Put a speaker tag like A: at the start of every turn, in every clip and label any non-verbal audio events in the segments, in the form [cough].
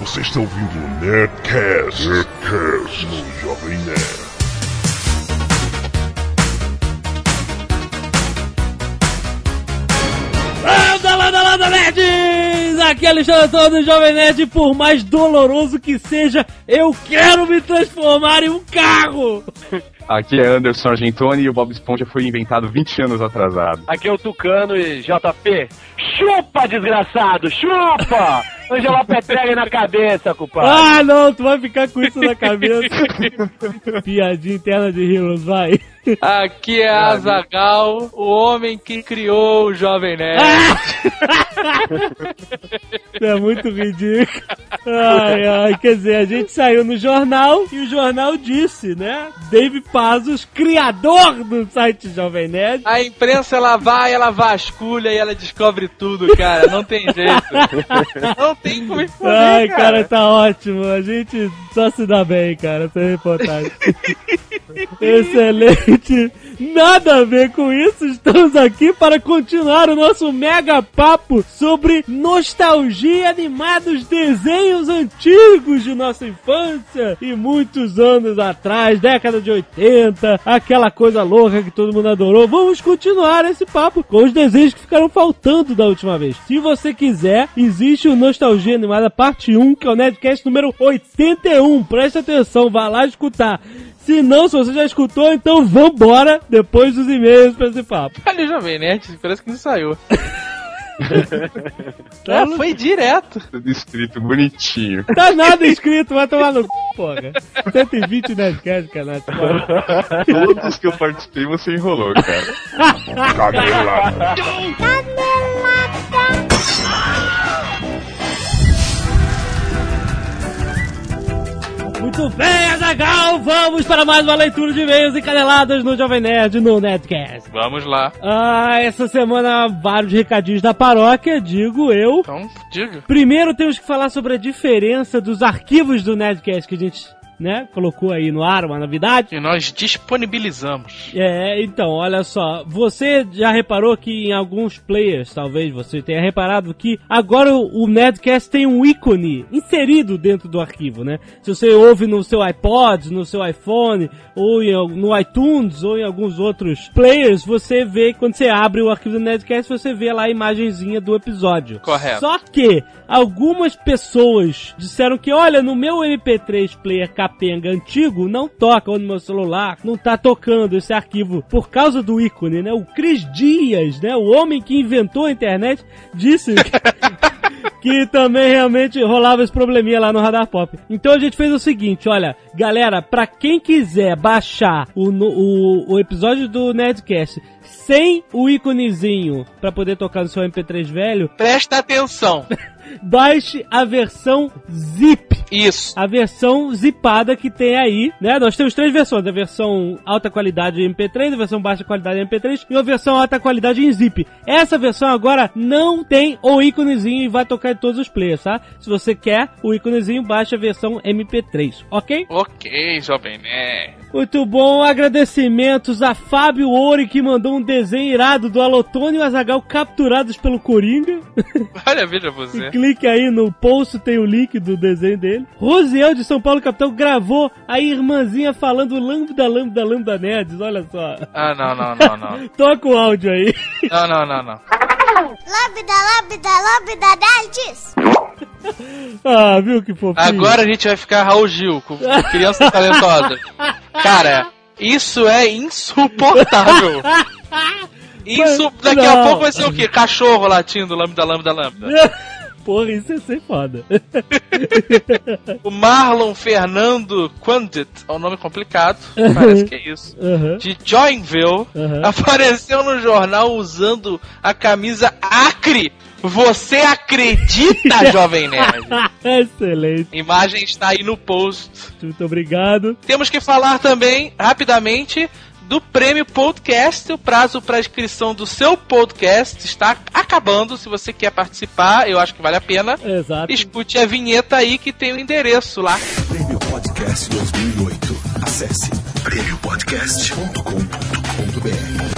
A: Você está ouvindo o Nerdcast, Nerdcast no Jovem Nerd.
B: Landa, landa, landa, nerds! Aqui é Alexandre Antônio do Jovem Nerd. Por mais doloroso que seja, eu quero me transformar em um carro! [laughs]
C: Aqui é Anderson Argentoni e o Bob Esponja foi inventado 20 anos atrasado.
D: Aqui é o Tucano e JP. Chupa, desgraçado, chupa! [laughs] Angela Petrelli na cabeça, culpado.
B: Ah, não, tu vai ficar com isso na cabeça. [laughs] Piadinha interna de Heroes, vai.
E: Aqui é Azagal, o homem que criou o Jovem Nerd.
B: Isso [laughs] é muito ridículo. Ai, ai, quer dizer, a gente saiu no jornal e o jornal disse, né? Dave Pazos, criador do site Jovem Nerd.
E: A imprensa ela vai, ela vasculha e ela descobre tudo, cara. Não tem jeito. [laughs] Não tem como esconder,
B: Ai, cara, tá ótimo. A gente só se dá bem, cara, essa reportagem. [laughs] Excelente. Nada a ver com isso, estamos aqui para continuar o nosso mega papo sobre nostalgia animados desenhos antigos de nossa infância e muitos anos atrás, década de 80, aquela coisa louca que todo mundo adorou. Vamos continuar esse papo com os desenhos que ficaram faltando da última vez. Se você quiser, existe o Nostalgia Animada parte 1, que é o Nerdcast número 81. Presta atenção, vá lá escutar. Se não, se você já escutou, então vambora depois dos e-mails pra esse papo.
E: Olha o Jovem Nerd, parece que não saiu. [laughs] é, foi direto.
C: Tudo escrito bonitinho.
B: Tá nada escrito, vai tomar no c, porra. 120 Nerdcast, canal.
C: Todos que eu participei você enrolou, cara. [laughs]
A: Canelada.
B: Muito bem, Azagal, vamos para mais uma leitura de e-mails e caneladas no Jovem Nerd no Nerdcast.
E: Vamos lá.
B: Ah, essa semana vários recadinhos da paróquia, digo eu.
E: Então, diga.
B: Primeiro temos que falar sobre a diferença dos arquivos do Nerdcast que a gente, né, colocou aí no ar, uma novidade.
E: E nós disponibilizamos.
B: É, então, olha só, você já reparou que em alguns players, talvez você tenha reparado que agora o Nerdcast tem um ícone inserido dentro do arquivo, né? Se você ouve no seu iPod, no seu iPhone, ou em no iTunes, ou em alguns outros players, você vê, quando você abre o arquivo do Nerdcast, você vê lá a imagenzinha do episódio.
E: Correto.
B: Só que algumas pessoas disseram que, olha, no meu MP3 player capenga antigo, não toca, no meu celular, não tá tocando esse arquivo por causa do ícone, né? O Cris Dias, né? O homem que inventou a internet, disse que, [laughs] que também realmente rolava esse probleminha lá no Radar Pop. Então a gente fez o seguinte, olha, galera, pra quem quiser baixar o, o, o episódio do Nerdcast sem o íconezinho pra poder tocar no seu MP3 velho,
E: Presta atenção. [laughs]
B: baixe a versão zip.
E: Isso.
B: A versão zipada que tem aí, né? Nós temos três versões: a versão alta qualidade em MP3, a versão baixa qualidade em MP3 e a versão alta qualidade em zip. Essa versão agora não tem o íconezinho e vai tocar em todos os players, tá? Se você quer o íconezinho, baixa a versão MP3, ok?
E: Ok, Jovem Nerd.
B: Muito bom, agradecimentos a Fábio Ouri que mandou um desenho irado do Alotônio e o Azagal capturados pelo Coringa. [laughs]
E: Olha, veja você.
B: Clique aí no post, tem o link do desenho dele. Rosiel de São Paulo, capital, gravou a irmãzinha falando lambda, lambda, lambda nerds, olha só.
E: Ah, não, não, não, não. [laughs]
B: Toca o áudio aí.
E: Não, não, não, não. [laughs]
F: Lambda, lambda, lambda, nerds!
B: Ah, viu que fofinho?
E: Agora a gente vai ficar Raul Gil, com criança talentosa. Cara, isso é insuportável. [laughs] Isso, daqui a pouco vai ser o quê? Cachorro latindo, lambda, lambda, lambda. [laughs]
B: Porra, isso ia ser foda. [laughs]
E: O Marlon Fernando Quandit, é um nome complicado, parece que é isso. [laughs]
B: Aham.
E: De Joinville, apareceu no jornal usando a camisa Acre. Você acredita, [laughs] Jovem Nerd?
B: Excelente.
E: Imagem está aí no post.
B: Muito obrigado.
E: Temos que falar também, rapidamente, do prêmio podcast. O prazo para inscrição do seu podcast está acabando. Se você quer participar, eu acho que vale a pena.
B: Exato.
E: Escute a vinheta aí que tem o endereço lá.
G: Prêmio Podcast 2008. Acesse prêmiopodcast.com.br.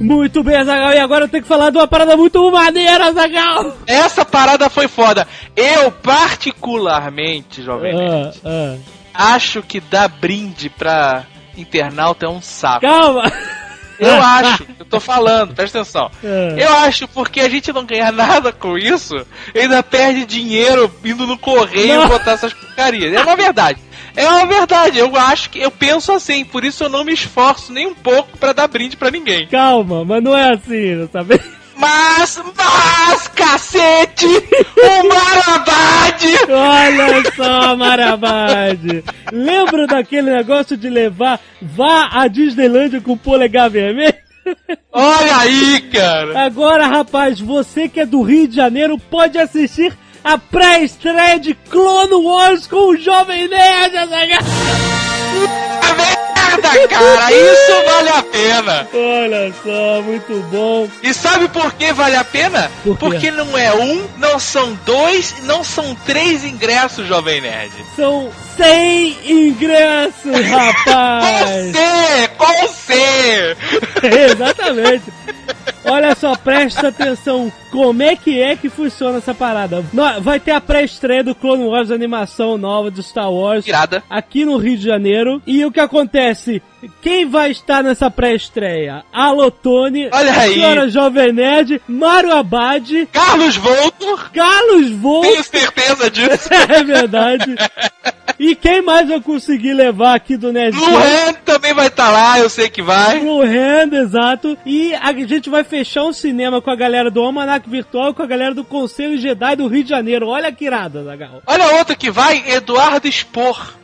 B: Muito bem, Azagal. E agora eu tenho que falar de uma parada muito maneira, Azagal.
E: Essa parada foi foda. Eu, particularmente, Jovem
B: Ah, ah.
E: acho que dar brinde pra internauta é um saco.
B: Calma.
E: Eu [laughs] acho, eu tô falando, presta atenção.
B: É.
E: Eu acho porque a gente não ganha nada com isso, ainda perde dinheiro indo no correio
B: Não.
E: botar essas porcarias. É uma verdade. É uma verdade, eu acho que eu penso assim, por isso eu não me esforço nem um pouco pra dar brinde pra ninguém.
B: Calma, mas não é assim, sabe?
E: Mas, mas, cacete, o Marabade!
B: Olha só, Marabade. Lembra daquele negócio de levar, vá à Disneylândia com o polegar vermelho?
E: Olha aí, cara!
B: Agora, rapaz, você que é do Rio de Janeiro pode assistir a pré-estreia de Clone Wars com o Jovem Nerd, Azaghal.
E: Merda, cara, isso vale a pena!
B: Olha só, muito bom.
E: E sabe por que vale a pena?
B: Por?
E: Porque não é um, não são dois, não são três ingressos, Jovem Nerd.
B: São 100 ingressos, [laughs]
E: Com
B: rapaz.
E: C, com C! [laughs]
B: Exatamente. Olha só, presta atenção. Como é que é que funciona essa parada? Vai ter a pré-estreia do Clone Wars animação nova do Star Wars.
E: Irada.
B: Aqui no Rio de Janeiro. E o que acontece? Quem vai estar nessa pré-estreia? Alotone,
E: Olha aí.
B: senhora Jovem Nerd, Mário Abad,
E: Carlos Voltor,
B: Carlos Volt.
E: tenho certeza disso. [laughs]
B: É verdade. E quem mais eu consegui levar aqui do Nerdcast?
E: Luan também vai estar lá, eu sei que vai.
B: Blue Hand, exato. E a gente vai fechar um cinema com a galera do Almanac Virtual e com a galera do Conselho Jedi do Rio de Janeiro. Olha que irada, Zagal.
E: Olha outro que vai, Eduardo Spor.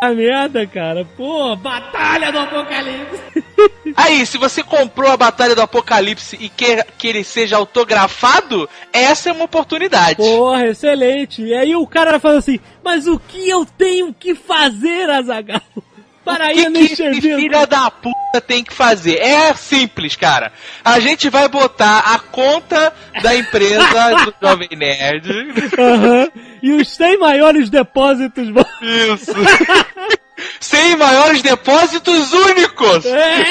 B: A merda, cara. Pô, Batalha do Apocalipse. [laughs]
E: Aí, se você comprou a Batalha do Apocalipse e quer que ele seja autografado, essa é uma oportunidade.
B: Porra, excelente. E aí o cara fala assim, mas o que eu tenho que fazer, Azagal? Para
E: O
B: ir
E: que,
B: no
E: que esse
B: enxergar.
E: filha da puta tem que fazer? É simples, cara. A gente vai botar a conta da empresa [laughs] do Jovem Nerd.
B: Aham. E os 100 maiores depósitos.
E: Isso. [laughs] Sem maiores depósitos únicos.
B: É!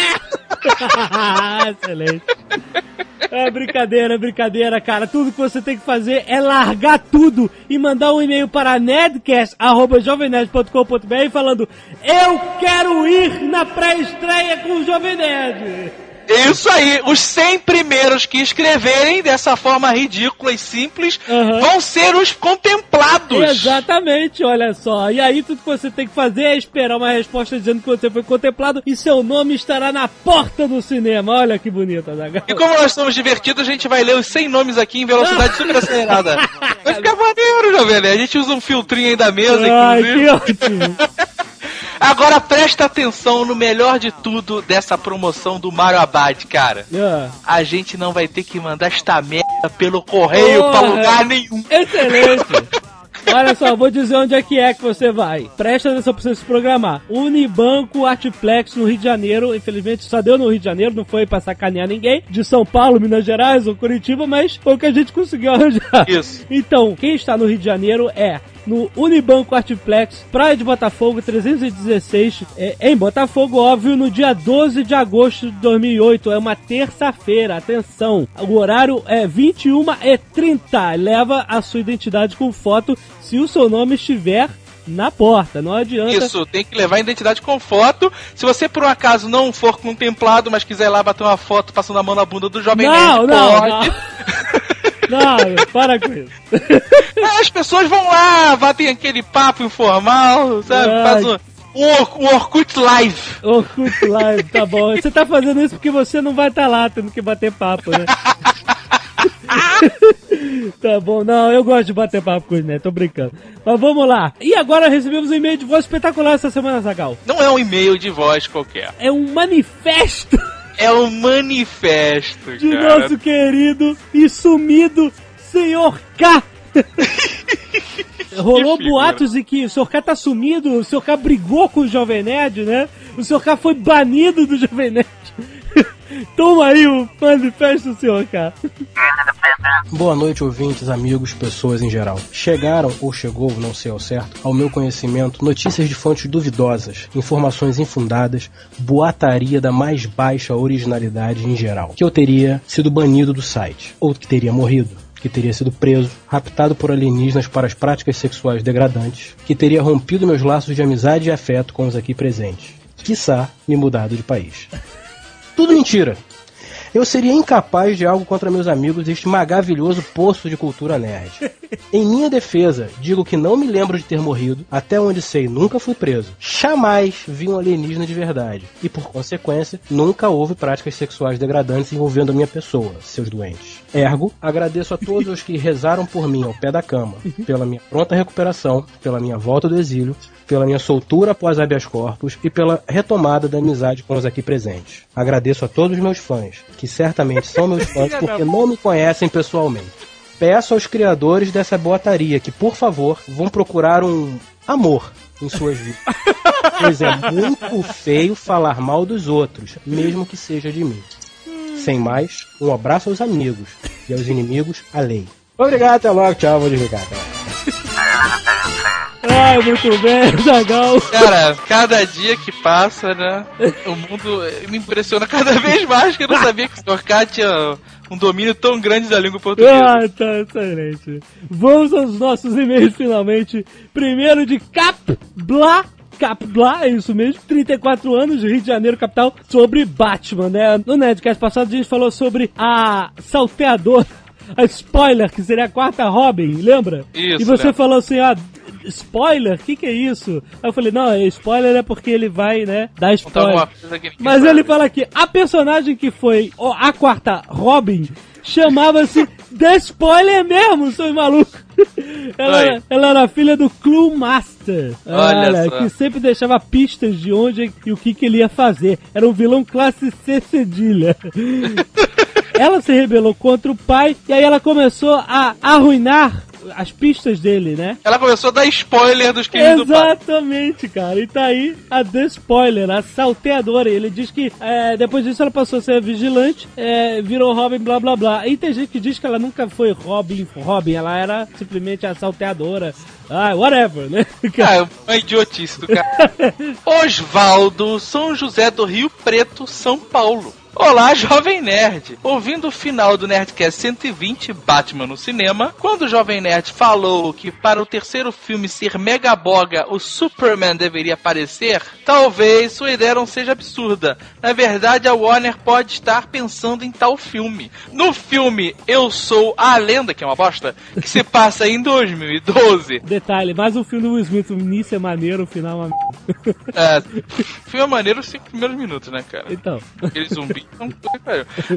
B: [laughs] Excelente. É brincadeira, é brincadeira, cara. Tudo que você tem que fazer é largar tudo e mandar um e-mail para nerdcast.jovemnerd.com.br falando Eu quero ir na pré-estreia com o Jovem Nerd.
E: Isso aí. Os 100 primeiros que escreverem dessa forma ridícula e simples
B: Aham.
E: vão ser os contemplados.
B: Exatamente, olha só. E aí tudo que você tem que fazer é esperar uma resposta dizendo que você foi contemplado e seu nome estará na porta do cinema. Olha que bonito, Azaghal.
E: E como nós somos divertidos, a gente vai ler os 100 nomes aqui em velocidade [laughs] super acelerada. Vai ficar maneiro, Jovem Nerd. A gente usa um filtrinho aí da mesa,
B: Ai,
E: inclusive.
B: que ótimo.
E: Agora presta atenção no melhor de tudo dessa promoção do Mario Abad, cara.
B: Ah.
E: A gente não vai ter que mandar esta merda pelo correio
B: Porra.
E: pra lugar nenhum.
B: Excelente! Olha só, vou dizer onde é que é que você vai. Presta atenção pra você se programar. Unibanco Artplex no Rio de Janeiro. Infelizmente só deu no Rio de Janeiro, não foi pra sacanear ninguém. De São Paulo, Minas Gerais ou Curitiba, mas foi o que a gente conseguiu arranjar.
E: Isso.
B: Então, quem está no Rio de Janeiro é no Unibanco Artplex, Praia de Botafogo, 316, é, em Botafogo, óbvio, no dia 12 de agosto de 2008. É uma terça-feira, atenção. O horário é 21h30. Leva a sua identidade com foto se o seu nome estiver na porta. Não adianta.
E: Isso, tem que levar a identidade com foto. Se você por um acaso não for contemplado, mas quiser ir lá bater uma foto passando a mão na bunda do jovem
B: Não,
E: nerd,
B: não,
E: pode.
B: não. [laughs] Não, para com isso.
E: É, As pessoas vão lá, batem aquele papo informal, sabe?
B: Ai.
E: Faz o, o, Or- o Orkut Live.
B: Orkut Live, tá bom. Você tá fazendo isso porque você não vai estar lá tendo que bater papo, né? [laughs] tá bom, não, eu gosto de bater papo com os netos, tô brincando. Mas vamos lá. E agora recebemos um e-mail de voz espetacular essa semana, Zagal.
E: Não é um e-mail de voz qualquer.
B: É um manifesto
E: É um manifesto,
B: de
E: cara.
B: nosso querido e sumido Senhor K. [laughs] Rolou boatos de que o Sr. K tá sumido, o Sr. K brigou com o Jovem Nerd, né? O Sr. K foi banido do Jovem Nerd. Toma aí o manifesto, senhor, cara.
G: Boa noite, ouvintes, amigos, pessoas em geral. Chegaram, ou chegou, não sei ao certo, ao meu conhecimento notícias de fontes duvidosas, informações infundadas, boataria da mais baixa originalidade em geral. Que eu teria sido banido do site, ou que teria morrido que teria sido preso, raptado por alienígenas para as práticas sexuais degradantes, que teria rompido meus laços de amizade e afeto com os aqui presentes, quiçá me mudado de país. Tudo mentira! Eu seria incapaz de algo contra meus amigos deste maravilhoso poço de cultura nerd. Em minha defesa, digo que não me lembro de ter morrido, até onde sei, nunca fui preso. Jamais vi um alienígena de verdade. E por consequência, nunca houve práticas sexuais degradantes envolvendo a minha pessoa, seus doentes. Ergo, agradeço a todos os que rezaram por mim ao pé da cama, pela minha pronta recuperação, pela minha volta do exílio, pela minha soltura após habeas corpus e pela retomada da amizade com os aqui presentes. Agradeço a todos os meus fãs, que certamente são meus [laughs] fãs porque não me conhecem pessoalmente. Peço aos criadores dessa boataria que, por favor, vão procurar um amor em suas vidas. Pois é muito feio falar mal dos outros, mesmo que seja de mim. Sem mais, um abraço aos amigos e aos inimigos, a lei. Obrigado, até logo, tchau, vou desligar.
B: Ai, muito bem, [laughs] Zagal.
E: Cara, cada dia que passa, né? O mundo me impressiona cada [laughs] vez mais que eu não sabia que o Sr. K tinha um domínio tão grande da língua portuguesa.
B: Ah, tá excelente. Vamos aos nossos e-mails finalmente. Primeiro de Capbla. Capbla, é isso mesmo, 34 anos, Rio de Janeiro, capital, sobre Batman, né? No Nerdcast passado a gente falou sobre a salteadora, [laughs] a spoiler, que seria a quarta Robin, lembra?
E: Isso,
B: E você
E: né?
B: falou assim, ah, spoiler? O que que é isso? Aí eu falei, não, spoiler é porque ele vai, né, dar spoiler. Mas ele fala aqui, a personagem que foi a quarta Robin chamava-se The Spoiler mesmo, seu maluco. [laughs] Ela,
E: Oi.
B: ela era filha do Clue Master.
E: Olha só.
B: que sempre deixava pistas de onde e o que, que ele ia fazer. Era um vilão classe C cedilha. [laughs] ela se rebelou contra o pai e aí ela começou a arruinar as pistas dele, né?
E: Ela começou a dar spoiler dos crimes do pai.
B: Exatamente, cara. E tá aí a The Spoiler, a salteadora. Ele diz que é, depois disso ela passou a ser vigilante, é, virou Robin, blá blá blá. E tem gente que diz que ela nunca foi Robin, Robin, ela era simplesmente a salteadora. Ah, whatever, né? [laughs]
E: Ah, é uma idiotice do cara. [laughs] Osvaldo, São José do Rio Preto, São Paulo. Olá, [laughs] jovem nerd! Ouvindo o final do Nerdcast 120 Batman no cinema, quando o jovem nerd falou que para o terceiro filme ser megaboga o Superman deveria aparecer, talvez sua ideia não seja absurda. Na verdade, a Warner pode estar pensando em tal filme. No filme Eu Sou a Lenda, que é uma bosta, que se [laughs] passa em 2012,
B: Detalhe, mais um filme do Will Smith, o início é maneiro, o final é uma.
E: É, filme é maneiro os cinco primeiros minutos, né, cara?
B: Então,
E: Aquele zumbi. Então.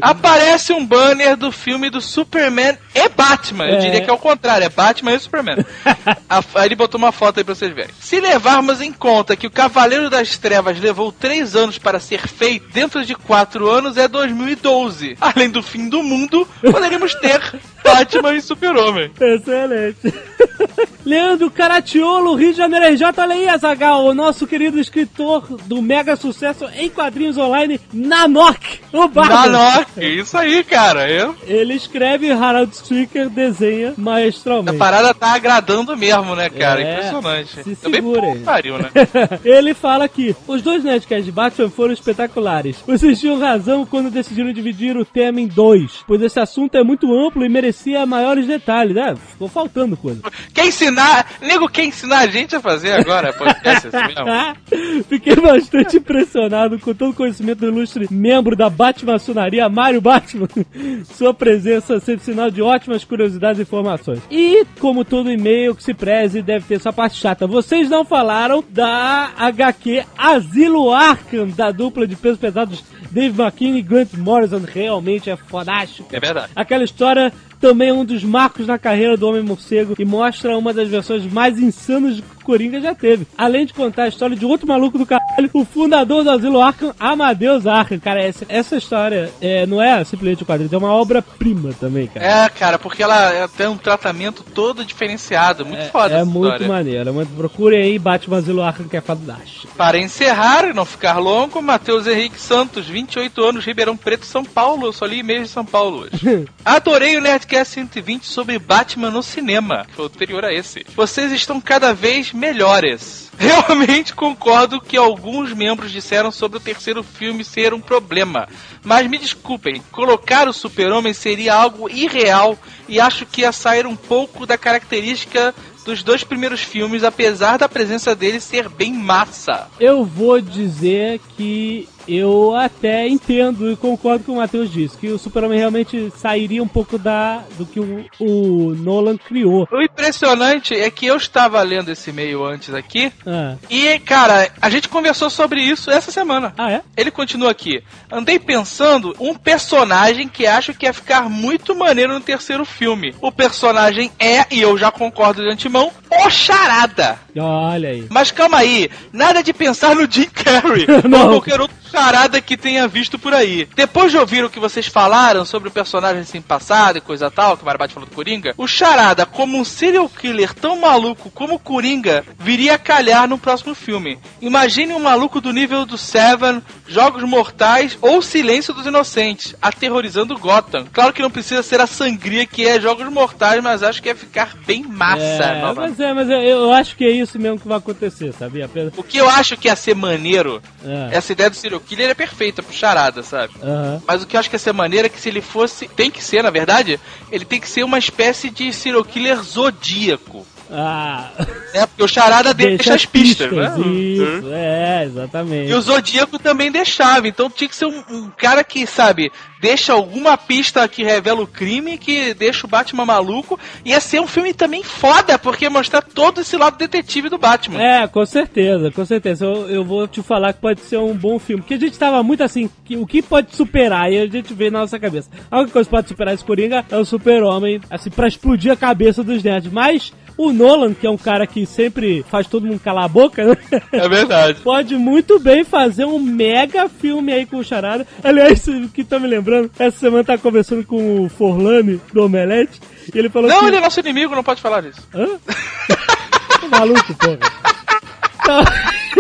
E: Aparece um banner do filme do Superman e Batman. Eu
B: É.
E: diria que é o contrário, é Batman e Superman. [laughs] Aí ele botou uma foto aí pra vocês verem. Se levarmos em conta que o Cavaleiro das Trevas levou três anos para ser feito, dentro de quatro anos é 2012. Além do fim do mundo, poderíamos ter Batman e Super-Homem.
B: excelente. [laughs] Leandro Caratiolo, Rio de Janeiro RJ, olha aí, Azagal, o nosso querido escritor do mega sucesso em quadrinhos online, Nanok, o Bardo.
E: Nanok, isso aí, cara. Eu,
B: Ele escreve, Harald Stricker desenha
E: a
B: maestralmente.
E: parada tá agradando mesmo, né, cara?
B: É,
E: Impressionante.
B: se
E: Também
B: segura
E: pariu, né? [laughs]
B: Ele fala que os dois Nerdcasts de Batman foram espetaculares. Vocês tinham razão quando decidiram dividir o tema em dois, pois esse assunto é muito amplo e merecia maiores detalhes. É, ficou faltando coisa.
E: Quer ensinar? Nego, quer ensinar a gente a fazer agora podcast assim? [laughs]
B: Fiquei bastante impressionado com todo o conhecimento do ilustre membro da Batmaçonaria, Mário Batman. [laughs] Sua presença sempre sinal de ótimas curiosidades e informações. E, como todo e-mail que se preze, deve ter sua parte chata. Vocês não falaram da HQ Asilo Arkham, da dupla de pesos pesados Dave McKean e Grant Morrison. Realmente é fodástico.
E: É verdade.
B: Aquela história também é um dos marcos na carreira do Homem-Morcego e mostra uma das versões mais insanas de Coringa já teve. Além de contar a história de outro maluco do caralho, o fundador do Asilo Arkham, Amadeus Arkham. Cara, essa, essa história é, não é simplesmente um quadrinho, é uma obra-prima também, cara.
E: É, cara, porque ela tem um tratamento todo diferenciado. Muito foda
B: É muito
E: história.
B: maneiro. é muito- Procurem aí Batman Asilo Arkham, que é fantástico.
E: Para encerrar e não ficar longo, Matheus Henrique Santos, 28 anos, Ribeirão Preto, São Paulo. Eu só li e-mail de São Paulo hoje. [laughs] Adorei o Nerdcast 120 sobre Batman no cinema, que foi anterior a esse. Vocês estão cada vez melhores. [laughs] Realmente concordo que alguns membros disseram sobre o terceiro filme ser um problema. Mas me desculpem, colocar o super-homem seria algo irreal e acho que ia sair um pouco da característica dos dois primeiros filmes, apesar da presença dele ser bem massa.
B: Eu vou dizer que eu até entendo e concordo com o Matheus disse, que o Superman realmente sairia um pouco da do que o, o Nolan criou.
E: O impressionante é que eu estava lendo esse e-mail antes aqui,
B: Ah,
E: e, cara, a gente conversou sobre isso essa semana.
B: ah é?
E: Ele continua aqui. Andei pensando um personagem que acho que ia ficar muito maneiro no terceiro filme. O personagem é, e eu já concordo de antemão, o Charada.
B: Olha aí.
E: Mas calma aí, nada de pensar no Jim Carrey [laughs] ou qualquer outro charada que tenha visto por aí. Depois de ouvir o que vocês falaram sobre o personagem assim passado e coisa tal, que o Marabate falou do Coringa, o charada, como um serial killer tão maluco como o Coringa, viria a calhar no próximo filme. Imagine um maluco do nível do Seven, Jogos Mortais ou Silêncio dos Inocentes, aterrorizando Gotham. Claro que não precisa ser a sangria que é Jogos Mortais, mas acho que ia ficar bem massa.
B: É, mas é, mas eu, eu acho que é isso mesmo que vai acontecer, sabia? Apesar-
E: O que eu acho que ia ser maneiro,
B: É.
E: essa ideia do serial killer é perfeita pro charada, sabe?
B: Aham.
E: Mas o que eu acho que ia ser maneiro é que se ele fosse. Tem que ser, na verdade, ele tem que ser uma espécie de serial killer zodíaco.
B: Ah,
E: Né? Porque o charada deixa, as pistas, né?
B: Isso, é, exatamente.
E: E o Zodíaco também deixava, então tinha que ser um, um cara que, sabe, deixa alguma pista que revela o crime, que deixa o Batman maluco. Ia ser um filme também foda, porque ia mostrar todo esse lado detetive do Batman.
B: É, com certeza, com certeza. Eu, eu vou te falar que pode ser um bom filme. Porque a gente tava muito assim, que, o que pode superar? E a gente vê na nossa cabeça. A única coisa que pode superar esse Coringa é o super-homem, assim, pra explodir a cabeça dos nerds. Mas o Nolan, que é um cara que sempre faz todo mundo calar a boca, né?
E: É verdade. [laughs]
B: Pode muito bem fazer um mega filme aí com o Charada. Aliás, o que tá me lembrando, essa semana tá conversando com o Forlani do Omelete. E ele falou
E: Não,
B: que...
E: ele é nosso inimigo, não pode falar disso.
B: Hã? [laughs] Maluco, porra. Tá- [laughs]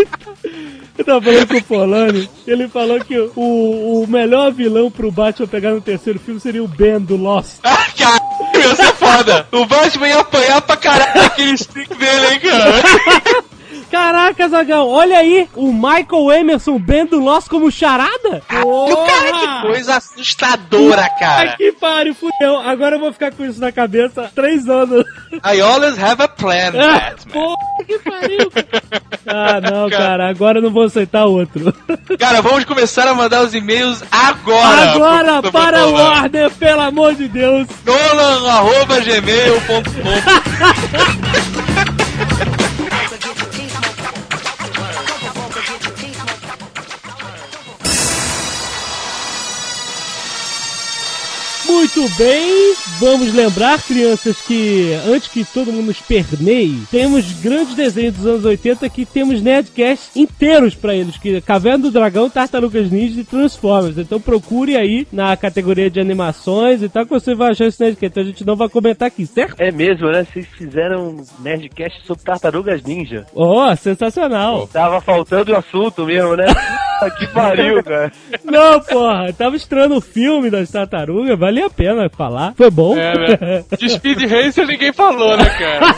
B: Eu tava falando com o Polani, ele falou que o, o melhor vilão pro Batman pegar no terceiro filme seria o Ben do Lost.
E: Ah, caralho, ia ser foda. O Batman ia apanhar pra caralho daquele stick dele, hein, cara. [laughs]
B: Caraca, Zagão, olha aí, o Michael Emerson, Ben do Lost como charada?
E: O cara, que coisa assustadora, cara.
B: Ai, que pariu, fudeu. Agora eu vou ficar com isso na cabeça três anos.
E: I always have a plan,
B: Ah,
E: Batman.
B: Porra, que pariu. Ah, não, cara, agora eu não vou aceitar outro.
E: Cara, vamos começar a mandar os e-mails agora.
B: Agora,
E: pro-
B: para o. Warner, pelo amor de Deus.
E: Nolan, arroba gmail.com. [laughs]
B: Muito bem, vamos lembrar, crianças, que antes que todo mundo esperneie, temos grandes desenhos dos anos 80 que temos Nerdcasts inteiros pra eles, que é Caverna do Dragão, Tartarugas Ninja e Transformers. Então procure aí na categoria de animações e tal, que você vai achar esse Nerdcast. Então a gente não vai comentar aqui, certo?
D: É mesmo, né? Vocês fizeram um Nerdcast sobre tartarugas ninja.
B: Oh, sensacional!
D: Tava faltando o assunto mesmo, né? [laughs] que pariu, [laughs] cara.
B: Não, porra, tava estranho o filme das tartarugas, valia a pena falar. Foi bom.
E: É, né? [laughs] De Speed Racer ninguém falou, né, cara?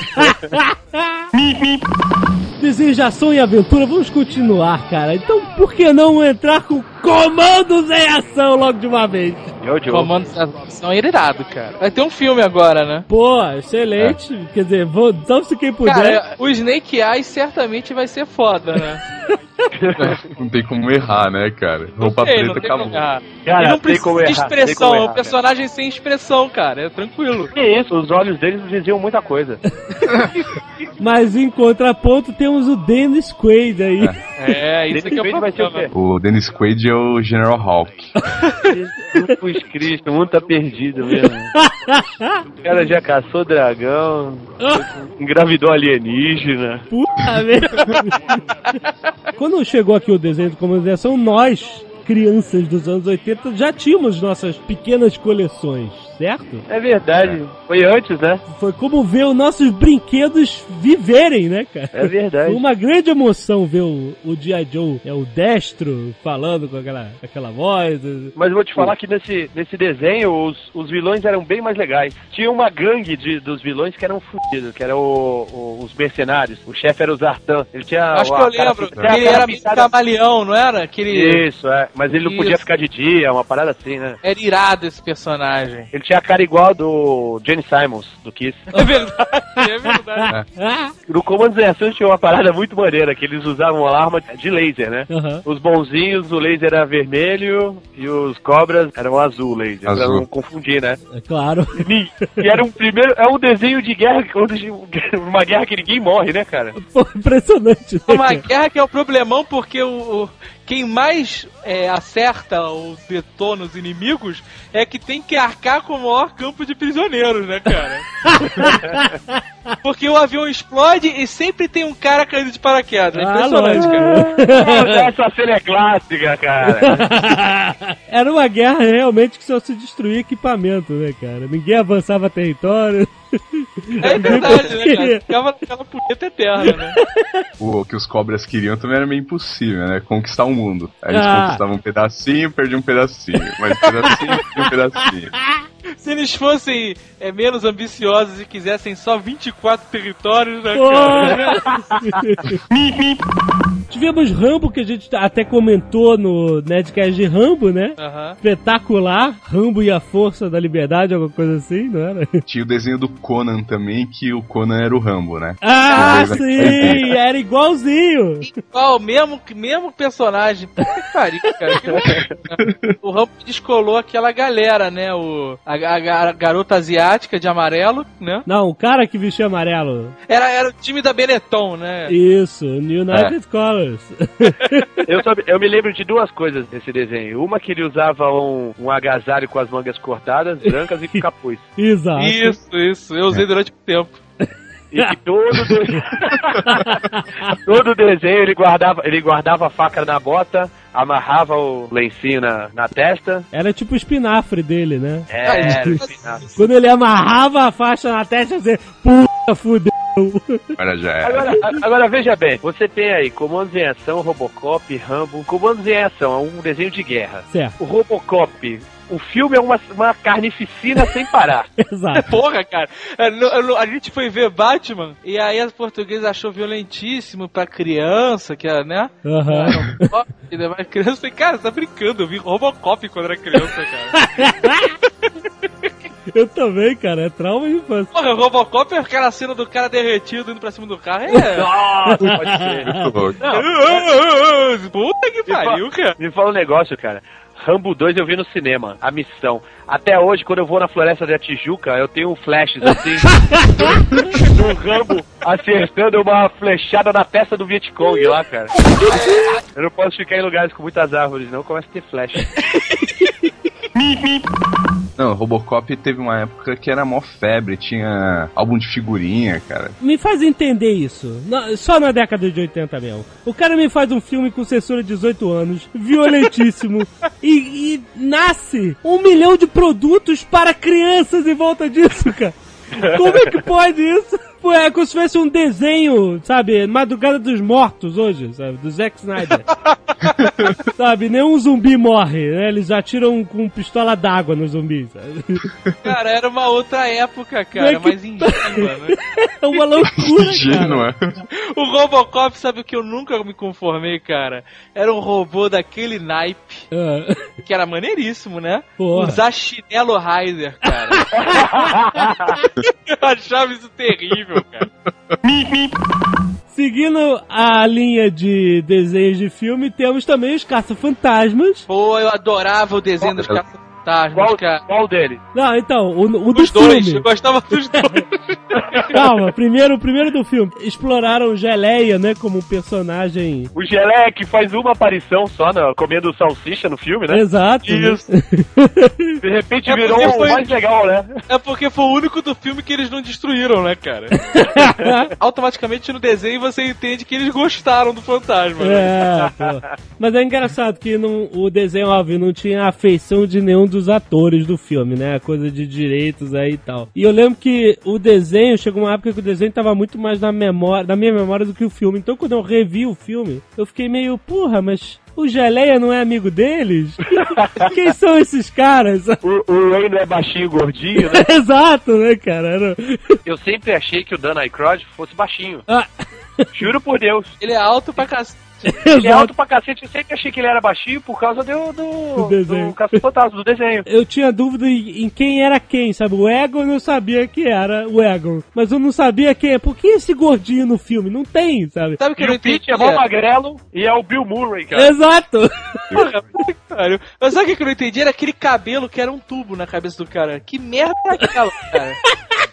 B: Desejo de ação e aventura, vamos continuar, cara. Então por que não entrar com comandos em ação logo de uma vez?
D: Jojo.
E: Comando de ação é irado, cara. Vai ter um filme agora, né?
B: Pô, excelente. Quer dizer, vou, então se quem puder.
E: Cara, o Snake Eyes certamente vai ser foda, né? [laughs]
C: Não tem como errar, né, cara? Roupa
E: Sei, não
C: preta acabou.
E: errar.
D: Cara,
E: Ele não
D: tem
E: precisa
D: como
E: de
D: errar, tem
E: expressão,
D: como
E: é um
D: errar,
E: personagem sem expressão, cara. É tranquilo.
D: Que isso, os olhos deles diziam muita coisa. [laughs]
B: Mas em contraponto temos o Dennis Quaid aí.
E: É, isso aqui é o
D: vai ser o
E: problema.
D: quê?
C: O Dennis Quaid é o General Hulk. [laughs]
D: Jesus Cristo, o mundo tá perdido mesmo. O cara já caçou dragão, engravidou alienígena.
B: Puta merda. Quando chegou aqui o desenho de comunicação, nós, crianças dos anos 80, já tínhamos nossas pequenas coleções, certo?
D: É verdade. Foi antes, né?
B: Foi como ver os nossos brinquedos viverem, né, cara?
D: É verdade.
B: Foi uma grande emoção ver o, o G.I. Joe, é o destro, falando com aquela, aquela voz.
D: Mas eu vou te falar que nesse, nesse desenho os, os vilões eram bem mais legais. Tinha uma gangue de, dos vilões que eram fodidos, que eram o- o- os mercenários. O chefe era o Zartan. Ele tinha.
E: Acho que eu
D: cara-
E: lembro.
D: tinha a
E: Ele
D: cara
E: era meio camaleão, não era? Aquele...
D: Isso, é. Mas ele não podia ficar de dia, uma parada assim, né?
E: Era irado esse personagem.
D: Ele tinha a cara igual do Jenny Simons, do Kiss.
E: É verdade, é verdade.
B: Ah,
D: No Comandos em Ação tinha uma parada muito maneira, que eles usavam uma arma de laser, né?
B: aham.
D: Os bonzinhos, o laser era vermelho e os cobras eram azul laser. Pra
C: Azul.
D: não confundir, né?
B: É claro.
D: E e era um primeiro. É um desenho de guerra, [laughs] uma guerra que ninguém morre, né, cara?
B: Pô, impressionante. né,
E: Uma guerra que é o problemão porque o, o- quem mais é, acerta ou detona os inimigos é que tem que arcar com o maior campo de prisioneiros, né, cara? [laughs] porque o avião explode e sempre tem um cara caindo de paraquedas. É
B: Ah,
E: impressionante,
B: lógico.
E: cara.
D: Essa cena é clássica, cara. [laughs]
B: Era uma guerra realmente que só se destruía equipamento, né, cara? Ninguém avançava território.
E: É verdade, né, cara? Ficava naquela punheta eterna, né?
C: O que os cobras queriam também era meio impossível, né? Conquistar o mundo. Aí eles
B: Ah.
C: conquistavam um pedacinho, perdiam um pedacinho. Mais um pedacinho, perdiam um pedacinho.
E: Se eles fossem é, menos ambiciosos e quisessem só 24 territórios, né? [laughs]
B: Tivemos Rambo, que a gente até comentou no Nerdcast de Rambo, né? Espetacular, Rambo e a Força da Liberdade, alguma coisa assim, não era?
C: Tinha o desenho do Conan também, que o Conan era o Rambo, né?
B: Ah, sim! Era igualzinho!
E: Igual, mesmo, mesmo personagem. Puta que pariu, cara. [laughs] o Rambo descolou aquela galera, né? O, a, a- a garota asiática de amarelo, né?
B: Não, o cara que vestia amarelo.
E: Era, era o time da Benetton, né?
B: Isso, United Colors. [laughs]
D: Eu, só- eu me lembro de duas coisas nesse desenho. Uma que ele usava um, um agasalho com as mangas cortadas, brancas e com capuz. [laughs]
B: Exato.
E: Isso, isso. Eu usei durante um tempo.
D: E que todo, de... [laughs] todo desenho ele guardava, ele guardava a faca na bota, amarrava o lencinho na, na testa.
B: Era tipo o espinafre dele, né?
D: É,
B: Quando ele amarrava a faixa na testa, você, puta, fudeu.
C: Agora já era.
D: Agora, agora veja bem, você tem aí Comandos em Ação, Robocop, Rambo. Comandos em Ação é um desenho de guerra.
B: Certo,
D: O Robocop, o filme é uma, uma carnificina sem parar. [laughs]
B: exato.
E: Porra, cara. É, no- no- A gente foi ver Batman e aí as portuguesas achou violentíssimo pra criança, que era, né?
B: Aham.
E: Ó, E levar criança, eu falei, cara, você tá brincando, eu vi Robocop quando era criança, cara. [laughs]
B: Eu também, cara, é trauma de infância.
E: Porra, o Robocop é aquela cena do cara derretido indo pra cima do carro. É. [laughs]
D: Nossa, pode ser.
E: Puta que pariu, cara.
D: Me fala um negócio, cara. Rambo 2 eu vi no cinema, a missão. Até hoje, quando eu vou na floresta da Tijuca, eu tenho flashes assim [laughs] do Rambo acertando uma flechada na testa do Vietcong lá, cara. Eu não posso ficar em lugares com muitas árvores, não, começa a ter flash. [laughs]
C: Não, Robocop teve uma época que era mó febre, tinha álbum de figurinha, cara.
B: Me faz entender isso. Só na década de 80 mesmo. O cara me faz um filme com censura de 18 anos, violentíssimo, [laughs] e, e nasce um milhão de produtos para crianças em volta disso, cara. Como é que pode isso? Pô, é como se fosse um desenho, sabe? Madrugada dos Mortos hoje, sabe? Do Zack Snyder. [laughs] sabe? Nenhum zumbi morre, né? Eles atiram com pistola d'água nos zumbis, sabe?
E: Cara, era uma outra época, cara,
B: é que
E: mais ingênua, né? [laughs]
B: É uma loucura, cara.
C: Ingênua.
E: O Robocop, sabe o que eu nunca me conformei, cara? Era um robô daquele naipe,
B: Ah,
E: que era maneiríssimo, né?
B: Porra.
E: Usar chinelo Rider, cara. [laughs] eu achava isso terrível, cara. [laughs]
B: Seguindo a linha de desenhos de filme, temos também os caça-fantasmas.
E: Pô, eu adorava o desenho dos
C: Eu-
E: fantasmas,
D: Qual,
E: cara.
D: qual dele?
B: Não, então, o, o do
E: Os dois,
B: filme.
E: eu gostava dos [laughs] dois.
B: Calma, primeiro, primeiro do filme. Exploraram Geleia, né, como um personagem.
D: O Gelé que faz uma aparição só na, comendo salsicha no filme, né?
B: Exato. né?
D: Isso. [laughs] De repente
E: É
D: virou o
E: foi-
D: mais legal, né?
E: É porque foi o único do filme que eles não destruíram, né, cara? [laughs] Automaticamente no desenho você entende que eles gostaram do fantasma. né?
B: É, pô. Mas é engraçado que não, o desenho, óbvio, não tinha afeição de nenhum dos atores do filme, né? Coisa de direitos aí e tal. E eu lembro que o desenho, chegou uma época que o desenho tava muito mais na memória, na minha memória do que o filme. Então quando eu revi o filme, eu fiquei meio, porra, mas o Geleia não é amigo deles? [laughs] Quem são esses caras? [laughs]
D: O, o Ray não é baixinho e gordinho, né? [laughs]
B: Exato, né, cara? Era-
D: Eu sempre achei que o Dan Aykroyd fosse baixinho.
B: Ah,
D: Juro por Deus.
E: Ele é alto pra cacete. [laughs]
D: Ele é alto pra cacete, eu sempre achei que ele era baixinho por causa do, do,
B: Do desenho.
D: do Caça Fantasma, do desenho.
B: Eu tinha dúvida em, em quem era quem, sabe? O Egon eu sabia que era o Egon. Mas eu não sabia quem é. Por que esse gordinho no filme? Não tem, sabe?
E: Sabe o que
D: E o Pete é mó magrelo e é o Bill Murray, cara.
B: Exato!
E: Porra. Mas sabe o que eu não entendi? Era aquele cabelo que era um tubo na cabeça do cara. Que merda é aquela, cara? [laughs]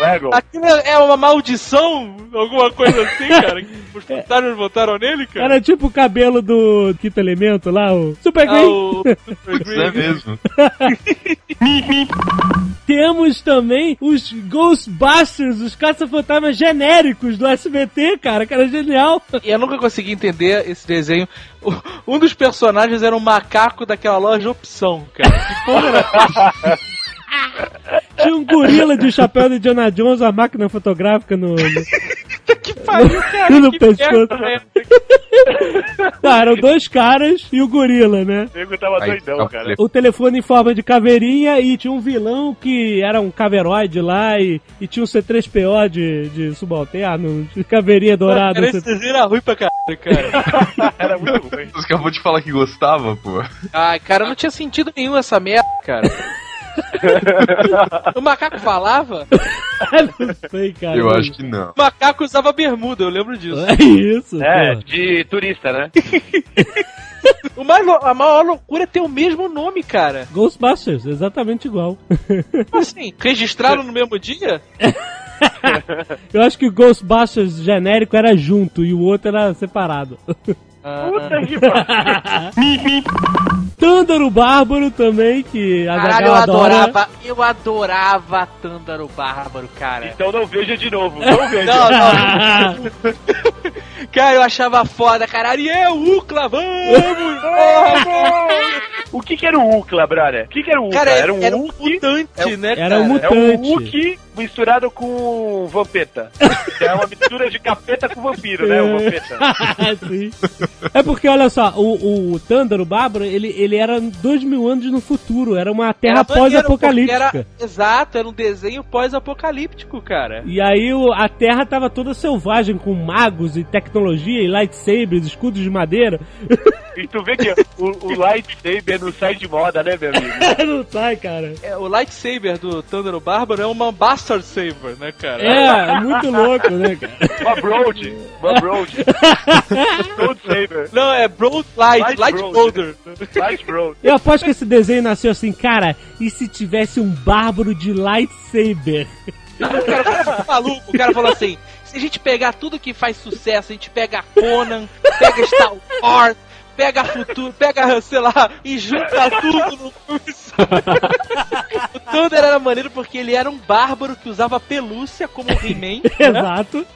D: Lego.
E: Aquilo é uma maldição? Alguma coisa assim, [laughs] cara? Que os fantasmas botaram nele, cara?
B: Era tipo o cabelo do Quinto Elemento lá, o Super
E: Ah,
B: Green.
E: o... [laughs]
C: Isso é mesmo. [laughs]
B: Temos também os Ghostbusters, os caça-fantasmas genéricos do SBT, cara, que era genial.
E: E eu nunca consegui entender esse desenho. O- Um dos personagens era um macaco daquela loja opção, cara. Que porra era
B: Tinha um gorila de chapéu de Indiana Jones, a máquina fotográfica no. no... [laughs]
E: que pariu, cara?
B: No
E: que
B: pescoço.
E: merda é essa?
B: Tá, eram dois caras e o gorila, né?
D: O nego tava
C: Aí,
D: doidão,
C: tá,
D: cara.
B: O telefone em forma de caveirinha e tinha um vilão que era um caveroide lá e, e tinha um C3PO de, de subalterno, de caveirinha dourada.
E: Cara, esse desenho era ruim pra caralho, cara. [laughs]
D: Era muito ruim.
C: Você acabou de falar que gostava, pô.
E: Ai, cara, não tinha sentido nenhum essa merda, cara. [laughs] [laughs] o macaco falava? [laughs]
B: Não sei, cara.
C: Eu acho que não.
E: O macaco usava bermuda, eu lembro disso.
B: É isso,
D: É,
B: pô.
D: de turista, né? [laughs]
E: O mais, a maior loucura é ter o mesmo nome, cara.
B: Ghostbusters, exatamente igual.
E: Assim, registraram no mesmo dia?
B: Eu acho que o Ghostbusters genérico era junto e o outro era separado.
D: Puta que [laughs] pariu.
B: Thunder o Bárbaro também, que a
E: Caralho, eu
B: adora.
E: adorava, eu adorava Tândaro Bárbaro, cara.
D: Então não veja de novo, não [laughs] veja.
E: Não, não. [laughs] Cara, eu achava foda, cara. Ariel, Ucla, vamos! Porra, porra.
D: O que que era o Ukla, brother? O que que era o Ukla?
E: Cara,
D: era um
E: era um mutante, né, cara?
B: Era um
D: é
B: mutante.
D: um Uki misturado com Vampeta. É uma mistura de capeta com vampiro, né, o Vampeta.
B: Sim. É porque, olha só, o, o Thunder, o Bárbaro, ele, ele era dois mil anos no futuro. Era uma terra pós-apocalíptica.
E: Exato, era um desenho pós-apocalíptico, cara.
B: E aí o- a Terra tava toda selvagem, com magos e tecnologia e lightsabers, escudos de madeira. [laughs]
D: E tu vê que o, o lightsaber não sai de moda, né, meu amigo? [laughs]
B: Não sai, cara.
E: É, o lightsaber do Thunder Bárbaro é uma Bastard Saber, né, cara?
B: É, é muito louco, né, cara?
D: Uma Broad, uma Broad. [laughs] Gold Saber.
E: Não, é Broad Light,
D: Light
E: Light,
D: Broad.
E: Boulder.
D: Light Broad.
B: Eu aposto que esse desenho nasceu assim, cara, e se tivesse um bárbaro de lightsaber?
E: O cara, o cara ficou maluco, o cara falou assim: se a gente pegar tudo que faz sucesso, a gente pega Conan, pega Star Wars, pega Futuro, pega, sei lá, e junta tudo no só. [laughs] O Thunder era maneiro porque ele era um bárbaro que usava pelúcia como He-Man. [laughs] né?
B: Exato.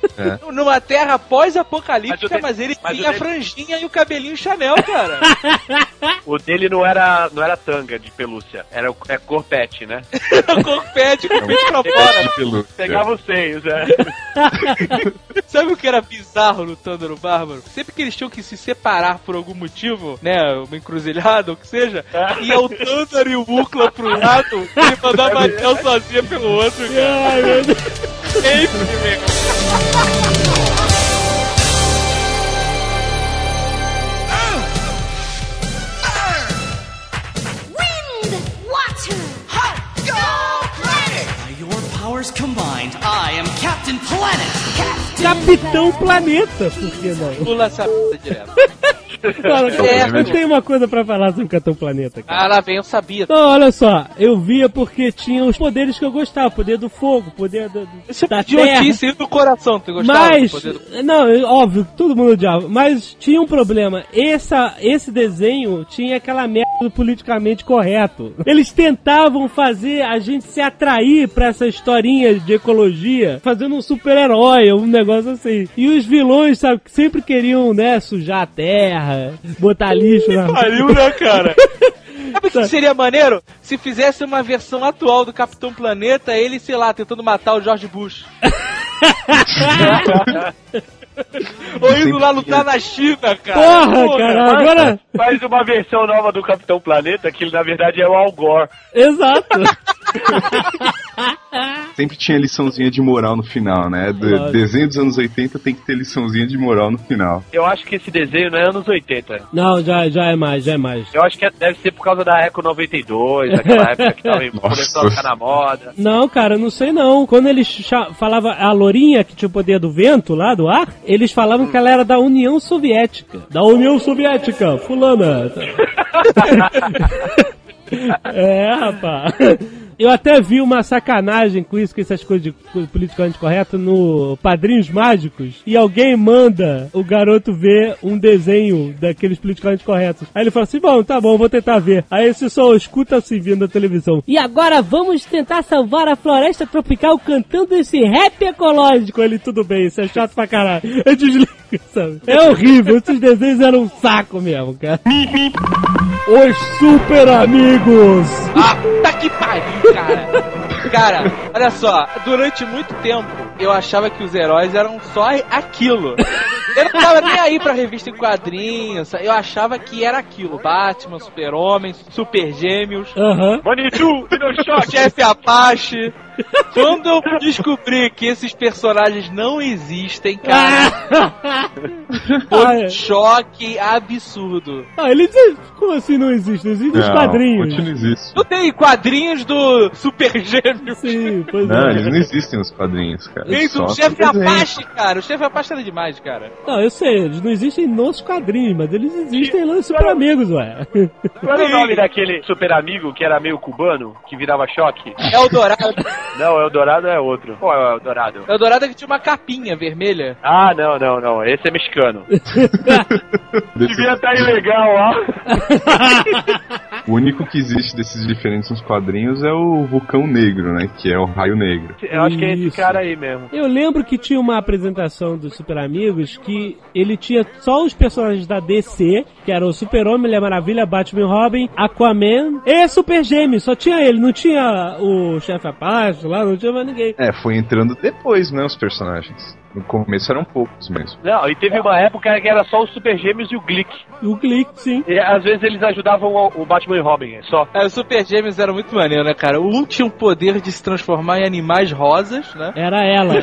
E: Numa terra pós-apocalíptica,
D: Mas
E: mas, ele
D: mas
E: tinha a
D: dele-
E: franjinha e o cabelinho Chanel, cara. [laughs]
D: O dele não era, não era tanga de pelúcia, era o- é corpete, né?
E: o corpete, com o peito pra fora.
C: Pelúcia.
D: Pegava os seios, é.
E: Sabe o que era bizarro no Thunder o Bárbaro? Sempre que eles tinham que se separar por algum motivo, né? Uma encruzilhada, ou que seja, ia o Thunder e o Ukla pro lado e ele mandava a Tel sozinha pelo outro, cara.
B: Ai, meu Deus.
E: Sempre, velho.
F: Wind, water, go planet.
H: By your powers combined, I am Captain Planet.
B: Capitão Planeta, por que não?
E: Pula essa [laughs] p direto.
B: Cara,
E: Certo.
B: eu tenho uma coisa pra falar sobre o Capitão Planeta, cara.
E: Ah, lá vem, eu sabia.
B: Não, olha só, eu via porque tinha os poderes que eu gostava, poder do fogo, poder do,
E: Isso é
B: da terra.
E: aí do coração, tu gostava
B: Mas,
E: do
B: não, eu- óbvio, todo mundo odiava, mas tinha um problema. Essa, esse desenho tinha aquela merda do politicamente correto. Eles tentavam fazer a gente se atrair pra essa historinha de ecologia, fazendo um super-herói, um negócio assim. E os vilões, sabe, que sempre queriam, né, sujar a terra, botar lixo na
E: Pariu, né, cara? Sabe o que seria maneiro? Se fizesse uma versão atual do Capitão Planeta, ele, sei lá, tentando matar o George Bush. [laughs] Ou indo lá lutar na China, cara.
B: Porra, cara,
D: faz-
B: agora...
D: Faz uma versão nova do Capitão Planeta, que ele na verdade é o Al Gore.
B: Exato. [laughs] [laughs]
C: Sempre tinha liçãozinha de moral no final, né? Desenho dos anos 80 tem que ter liçãozinha de moral no final.
D: Eu acho que esse desenho não é anos 80.
B: Não, já, já é mais, já é mais.
D: Eu acho que é- deve ser por causa da Eco 92, [laughs] aquela época que tava, começou a ficar na moda.
B: Não, cara, não sei não. Quando eles cha- falava a Lourinha, que tinha o poder do vento lá, do ar, eles falavam que ela era da União Soviética. Da União Soviética, fulana. [laughs] é, rapaz. Eu até vi uma sacanagem com isso, com essas coisas de politicamente correto no Padrinhos Mágicos. E alguém manda o garoto ver um desenho daqueles politicamente corretos. Aí ele fala assim: Bom, tá bom, vou tentar ver. Aí você só escuta assim vindo da televisão. E agora vamos tentar salvar a floresta tropical cantando esse rap ecológico. Ele, tudo bem, isso é chato pra caralho. Eu desligo, sabe? É horrível, esses desenhos eram um saco mesmo, cara. Os super amigos!
E: Ah, tá que pariu, cara. Cara, olha só, durante muito tempo eu achava que os heróis eram só aquilo. Eu não tava nem aí pra revista em quadrinhos, eu achava que era aquilo: Batman, Super-Homem, Super Gêmeos,
B: Aham.
D: Manitou, Pinochoque! [laughs]
E: Chefe Apache. Quando eu descobri que esses personagens não existem, [laughs] cara, foi
B: Ah,
E: um
B: é.
E: choque absurdo.
B: Ah, eles. Como assim não existem? Existem os
C: Não,
B: quadrinhos.
C: Continua existe.
E: Não tem quadrinhos do Super Gêmeos.
B: Sim, pois
C: Não,
B: é.
C: eles não existem nos quadrinhos, cara. Só
E: do chefe. Apache, cara. O chefe Apache era demais, cara.
B: Não, eu sei, eles não existem nos quadrinhos, mas eles existem lá nos Super Amigos, ué.
D: Qual era o nome daquele super amigo que era meio cubano, que virava choque?
E: É o Dourado.
D: Não, Eldorado é outro. Qual é o Eldorado?
E: É o Dourado que tinha uma capinha vermelha.
D: Ah, não, não, não. Esse é mexicano. [laughs] Devia estar ilegal, ó.
C: O único que existe desses diferentes nos quadrinhos é o Vulcão Negro, né? Que é o Raio Negro.
D: Eu acho que é esse cara aí mesmo.
B: Eu lembro que tinha uma apresentação dos Super Amigos que ele tinha só os personagens da DC, que eram o Super-Homem, Mulher Maravilha, Batman Robin, Aquaman e Super Gêmeos. Só tinha ele, não tinha o Chefe Apache lá, não tinha mais ninguém.
C: É, foi entrando depois, né? Os personagens. No começo eram poucos mesmo.
D: Não, e teve uma época que era só os Super Gêmeos e o Glick.
B: E o Glick, sim.
D: E às vezes eles ajudavam o, o Batman e Robin, é só.
E: É, os Super Gêmeos eram muito maneiro, né, cara? Um tinha o poder de se transformar em animais rosas, né?
B: Era ela. [laughs]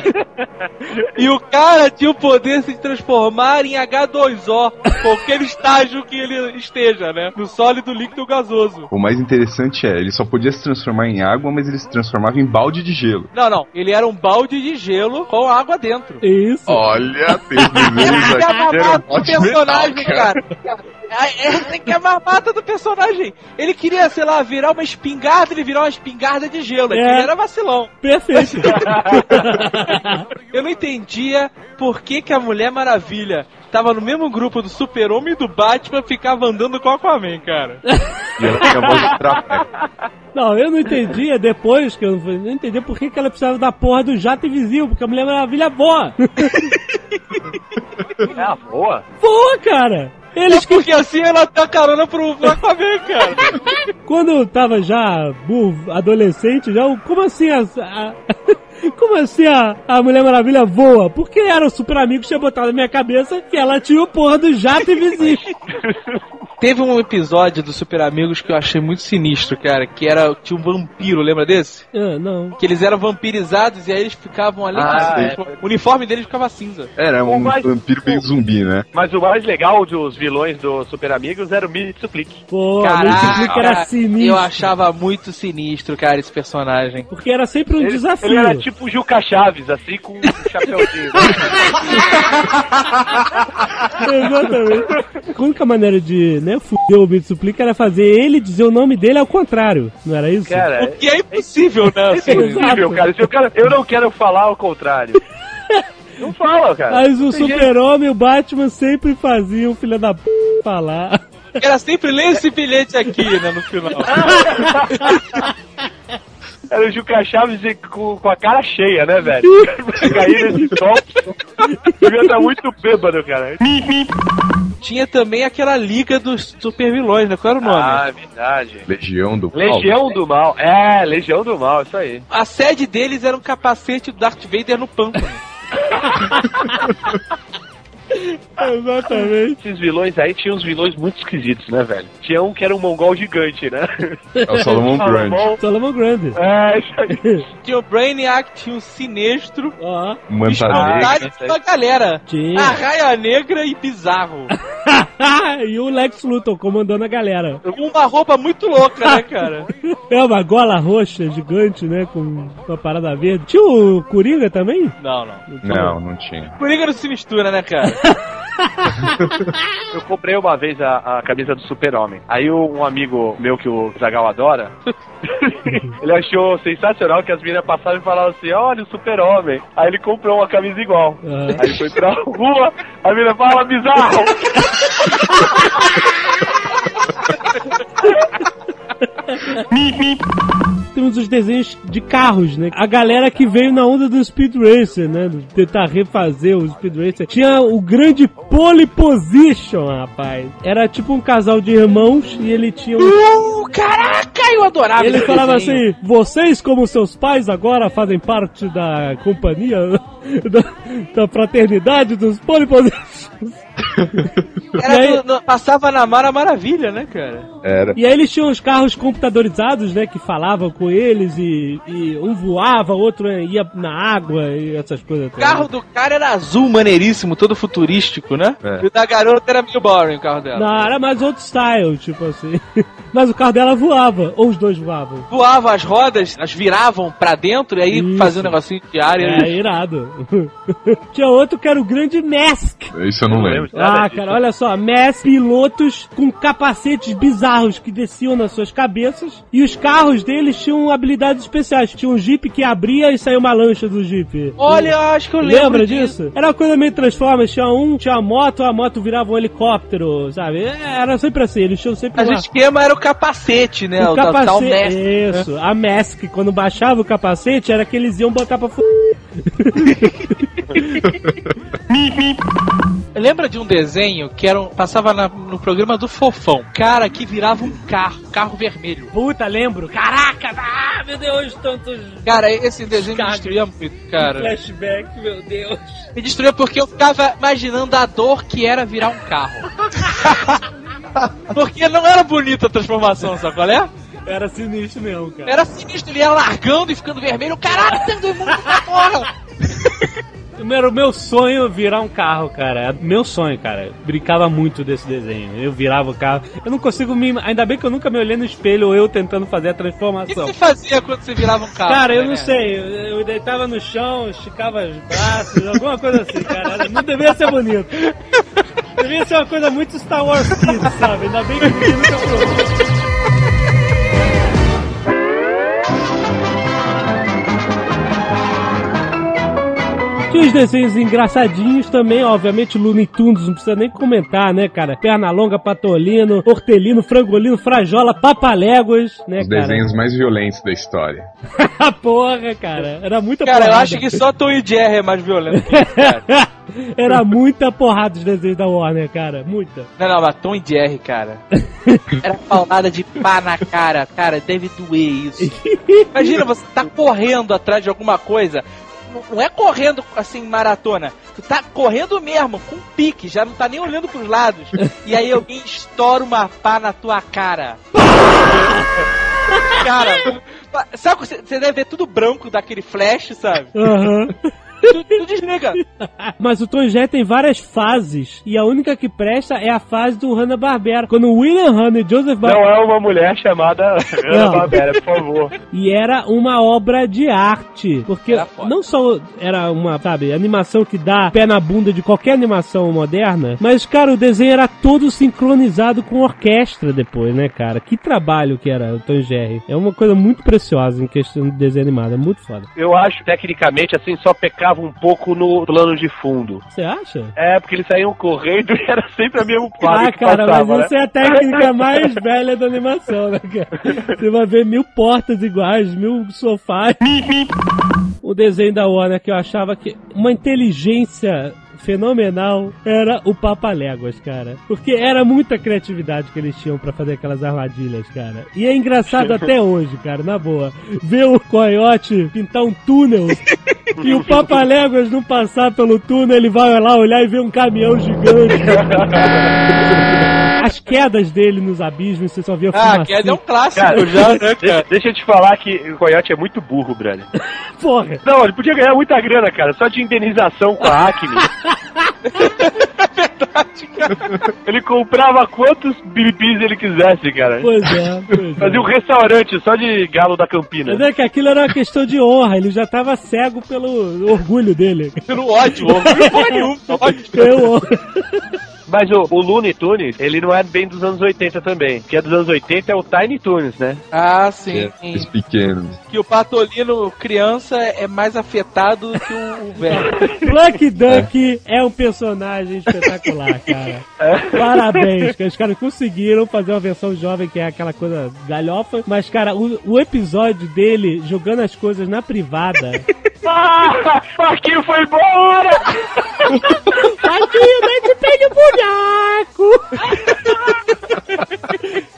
E: E o cara tinha o poder de se transformar em H2O, qualquer estágio que ele esteja, né? No sólido, líquido ou gasoso.
C: O mais interessante é, ele só podia se transformar em água, mas ele se transformava em balde de gelo.
E: Não, não. Ele era um balde de gelo com água dentro.
B: Isso.
C: Olha, tem desenhos [laughs]
E: é a
C: aqui, de metal,
E: personagem, cara. É, [laughs] [laughs] Essa que é a mamata do personagem. Ele queria, sei lá, virar uma espingarda, ele virou uma espingarda de gelo.
B: É.
E: Ele era vacilão.
B: Perfeito. [laughs]
E: Eu não entendia por que, que a Mulher Maravilha tava no mesmo grupo do Super-Homem e do Batman ficava andando com o Aquaman, cara.
C: E ela tinha voz de trapé.
B: Não, eu não entendia depois que eu não entendi por que, que ela precisava da porra do jato invisível, porque a Mulher Maravilha voa.
D: É a boa. [laughs]
B: voa, cara. Eles que
E: Porque assim ela dá carona pro, Aquaman, cara.
B: Quando eu tava já burro, adolescente, já, como assim a, a- como assim a, a Mulher Maravilha voa? Porque era o super amigo que tinha botado na minha cabeça que ela tinha o porra do jato invisível. [laughs]
E: Teve um episódio do Super Amigos que eu achei muito sinistro, cara, que era tinha um vampiro, lembra desse?
B: ah, não.
E: Que eles eram vampirizados e aí eles ficavam ali.
D: Ah,
E: assim,
D: é.
E: O uniforme deles ficava cinza.
C: Era um
D: Mas-
C: vampiro meio zumbi, né?
D: Mas o mais legal dos vilões do Super Amigos era o Mitsuplique.
B: Pô, Multiplica era
E: eu
B: sinistro.
E: achava muito sinistro, cara, esse personagem.
B: Porque era sempre um
D: Ele,
B: desafio.
D: ele era tipo o Juca Chaves, assim, com um chapéuzinho. [laughs]
B: Exatamente. A única maneira de, né, fuder o Ouvinte Suplica era fazer ele dizer o nome dele ao contrário. Não era isso?
D: Cara,
E: O que é impossível, né?
D: é impossível,
B: Exato.
D: cara. Se eu, quero, eu não quero falar ao contrário. Não fala, cara.
B: Mas o Super-Homem e o Batman sempre faziam filha da p falar.
E: Era sempre ler esse bilhete aqui, né, no final. [laughs]
D: Era o Juca Chaves e com, com a cara cheia, né, velho? [laughs] Cair nesse sol. Devia estar muito bêbado, cara.
E: Tinha também aquela liga dos super vilões, né? Qual era o nome?
D: Ah, verdade.
C: Legião do Mal.
D: Legião do Mal. É, Legião do Mal, isso aí.
E: A sede deles era um capacete do Darth Vader no pântano. [laughs]
B: Exatamente.
D: Esses vilões aí tinham uns vilões muito esquisitos, né, velho? Tinha um que era um mongol gigante, né?
C: É o Solomon Grande.
B: Solomon Grande.
D: É, isso aí. [laughs]
E: Tinha o Brainiac, tinha o Sinestro.
B: Ó.
C: Manta
E: Escondade
C: Negra.
E: uma galera.
B: Tinha.
E: A Raia Negra e Bizarro. [laughs] [laughs]
B: e o Lex Luthor comandando a galera.
E: Uma roupa muito louca, né, cara? [laughs]
B: É uma gola roxa gigante, né? Com uma parada verde. Tinha o Coringa também?
E: Não, não.
C: Não, não tinha.
E: Coringa não se mistura, né, cara? [laughs] [laughs]
D: Eu comprei uma vez a, a camisa do Super-Homem. Aí um amigo meu que o Zagal adora, [laughs] ele achou sensacional que as meninas passavam e falavam assim, olha o Super-Homem. Aí ele comprou uma camisa igual.
B: Ah.
D: Aí ele foi pra rua, a menina fala, bizarro! [laughs]
B: Temos os desenhos de carros, né? A galera que veio na onda do Speed Racer, né? Tentar refazer o Speed Racer. Tinha o grande Pole Position, rapaz. Era tipo um casal de irmãos e ele tinha um...
E: Uh, caraca, eu adorava
B: Ele
E: esse
B: falava
E: desenho.
B: assim: vocês, como seus pais, agora fazem parte da companhia, [laughs] da, da fraternidade dos Pole Positions.
E: Era
B: aí-
E: do- no- passava na Mara Maravilha, né, cara?
C: Era.
B: E aí eles tinham os carros computadorizados, né? Que falavam com eles e, e um voava, o outro ia na água e essas coisas.
E: O carro do cara era azul, maneiríssimo, todo futurístico, né?
C: É.
E: E o da garota era meio boring, o carro dela.
B: Não, era mais outro style, tipo assim. [laughs] Mas o carro dela voava, ou os dois voavam.
E: Voava as rodas, elas viravam pra dentro e aí
B: Isso.
E: fazia um negocinho de ar e
B: É,
E: eles-
B: irado. [laughs] Tinha outro que era o grande Mask.
C: Isso eu não lembro.
B: Ah, cara, olha só, Mask, pilotos com capacetes bizarros que desciam nas suas cabeças e os carros deles tinham habilidades especiais. Tinha um Jeep que abria e saía uma lancha do Jeep.
E: Olha, acho que eu lembro
B: Lembra disso? Era uma coisa meio Transformers. Tinha um, tinha uma moto, a moto virava um helicóptero, sabe? É, Era sempre assim, eles tinham sempre
E: Mas o
B: uma...
E: esquema era o capacete, né?
B: O
E: o tal- tal
B: capacete,
E: mestre.
B: isso, a Mask, quando baixava o capacete, era que eles iam botar pra f... [laughs] [laughs] [laughs]
E: Lembra de um desenho que era um- passava na- no programa do Fofão? Cara, que virava um carro, carro vermelho.
B: Puta, lembro. Caraca, ah, meu Deus, tantos
E: Cara, esse desenho me destruía muito, cara.
B: flashbacks, meu Deus.
E: Me destruía porque eu ficava imaginando a dor que era virar um carro. [laughs] porque não era bonita a transformação, sabe qual é?
B: Era sinistro mesmo, cara.
E: Era sinistro, ele ia largando e ficando vermelho. Caralho, tem do mundo da porra! [laughs]
B: Era o meu sonho virar um carro, cara. Era Meu sonho, cara. Brincava muito desse desenho. Eu virava o carro. Eu não consigo me. Ainda bem que eu nunca me olhei no espelho ou eu tentando fazer a
E: O que
B: transformação.
E: você fazia quando você virava um carro?
B: Cara, eu
E: né?
B: não sei. Eu, eu deitava no chão, esticava os braços, alguma coisa assim, cara. Não devia ser bonito. Devia ser uma coisa muito Star Wars sabe? Ainda bem que ninguém nunca provou. Os desenhos engraçadinhos também, obviamente, Looney Tunes, não precisa nem comentar, né, cara? Pernalonga, Patolino, Hortelino, Frangolino, Frajola, Papaléguas, né,
C: Os
B: cara?
C: desenhos mais violentos da história. [laughs]
B: Porra, cara, era muita
E: Cara, eu
B: porrada.
E: acho que só Tom e Jerry é mais violento. que isso, cara. [laughs]
B: Era muita porrada os desenhos da Warner, cara, muita.
E: Não, não, mas Tom e Jerry, cara. Era paulada de pá na cara. Cara, deve doer isso. [laughs] Imagina, você tá correndo atrás de alguma coisa. Não- é correndo assim, maratona. Tu tá correndo mesmo, com pique, já não tá nem olhando pros lados. [laughs] E aí alguém estoura uma pá na tua cara. [laughs] Cara, sabe, você você deve ver tudo branco daquele flash, sabe?
B: Aham. [laughs]
E: Tu, tu desliga. [laughs]
B: Mas o Tom Jerry tem várias fases. E a única que presta é a fase do Hanna-Barbera. Quando o William Hanna e Joseph
D: Não
B: Barbera...
D: é uma mulher chamada [laughs] Ana Barbera, por favor.
B: E era uma obra de arte. Porque não só era uma, sabe, animação que dá pé na bunda de qualquer animação moderna, mas, cara, o desenho era todo sincronizado com orquestra depois, né, cara? Que trabalho que era o Tom Jerry. É uma coisa muito preciosa em questão de desenho animado. É muito foda.
D: Eu acho, tecnicamente, assim, só pecava um pouco no plano de fundo.
B: Você acha?
D: É, porque eles saíam correndo [laughs] e era sempre a mesma quadra
B: Ah,
D: que
B: cara,
D: passava,
B: mas isso
D: né?
B: é a técnica mais velha da animação, né, cara? Você vai ver mil portas iguais, mil sofás. [laughs] O desenho da Warner que eu achava que uma inteligência fenomenal era o Papaléguas, cara. Porque era muita criatividade que eles tinham pra fazer aquelas armadilhas, cara. E é engraçado [laughs] até hoje, cara, na boa. Ver o coiote pintar um túnel [laughs] e o Papaléguas não passar pelo túnel, ele vai lá olhar e ver um caminhão gigante. [laughs] As quedas dele nos abismos, você só via
E: Ah,
B: fumaça.
E: que é um clássico
D: Cara,
E: já, né, [laughs]
D: deixa,
E: cara?
D: deixa eu te falar que o Coyote é muito burro, brother. [laughs]
B: Porra.
D: Não, ele podia ganhar muita grana, cara, só de indenização com a Acme. [laughs] Ele comprava quantos bibis ele quisesse, cara.
B: Pois é, pois é.
D: Fazia um restaurante só de galo da Campina.
B: Mas é que aquilo era uma questão de honra, ele já tava cego pelo orgulho dele.
E: Pelo ódio, orgulho nenhuma. Ódio.
B: Eu,
D: Mas o, o Looney Tunes, ele não é bem dos anos 80 também. Que é dos anos 80 é o Tiny Tunes, né?
E: Ah, sim.
C: É, Os pequenos.
E: Que o Patolino criança é mais afetado que o o velho. [laughs]
B: Pluck Duck é. um personagem espetacular, [laughs] cara. Parabéns, que os caras conseguiram fazer uma versão jovem que é aquela coisa galhofa. Mas, cara, o, o episódio dele jogando as coisas na privada. [laughs]
D: Ah, Marquinho foi embora!
B: Aqui, mas tem um Yaku! [laughs]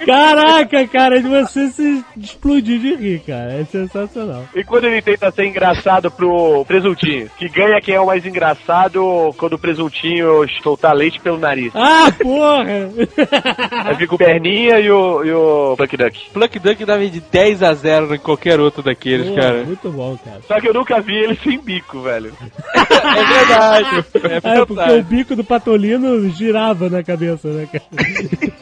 B: Caraca, cara, de você se explodir de rir, cara. É sensacional.
D: E quando ele tenta ser engraçado pro presuntinho, que ganha quem é o mais engraçado quando o presuntinho soltar leite pelo nariz.
B: Ah, porra! [laughs]
D: Aí fica o Perninha e o, e o Pluck Duck.
E: Pluck Duck dava de 10 a 0 em qualquer outro daqueles,
B: Pô,
E: cara.
B: Muito bom, cara.
D: Só que eu nunca vi ele sem bico, velho. [laughs]
E: É verdade. É
B: É, porque o
E: verdade.
B: bico do patolino girava na cabeça, né, cara? [laughs]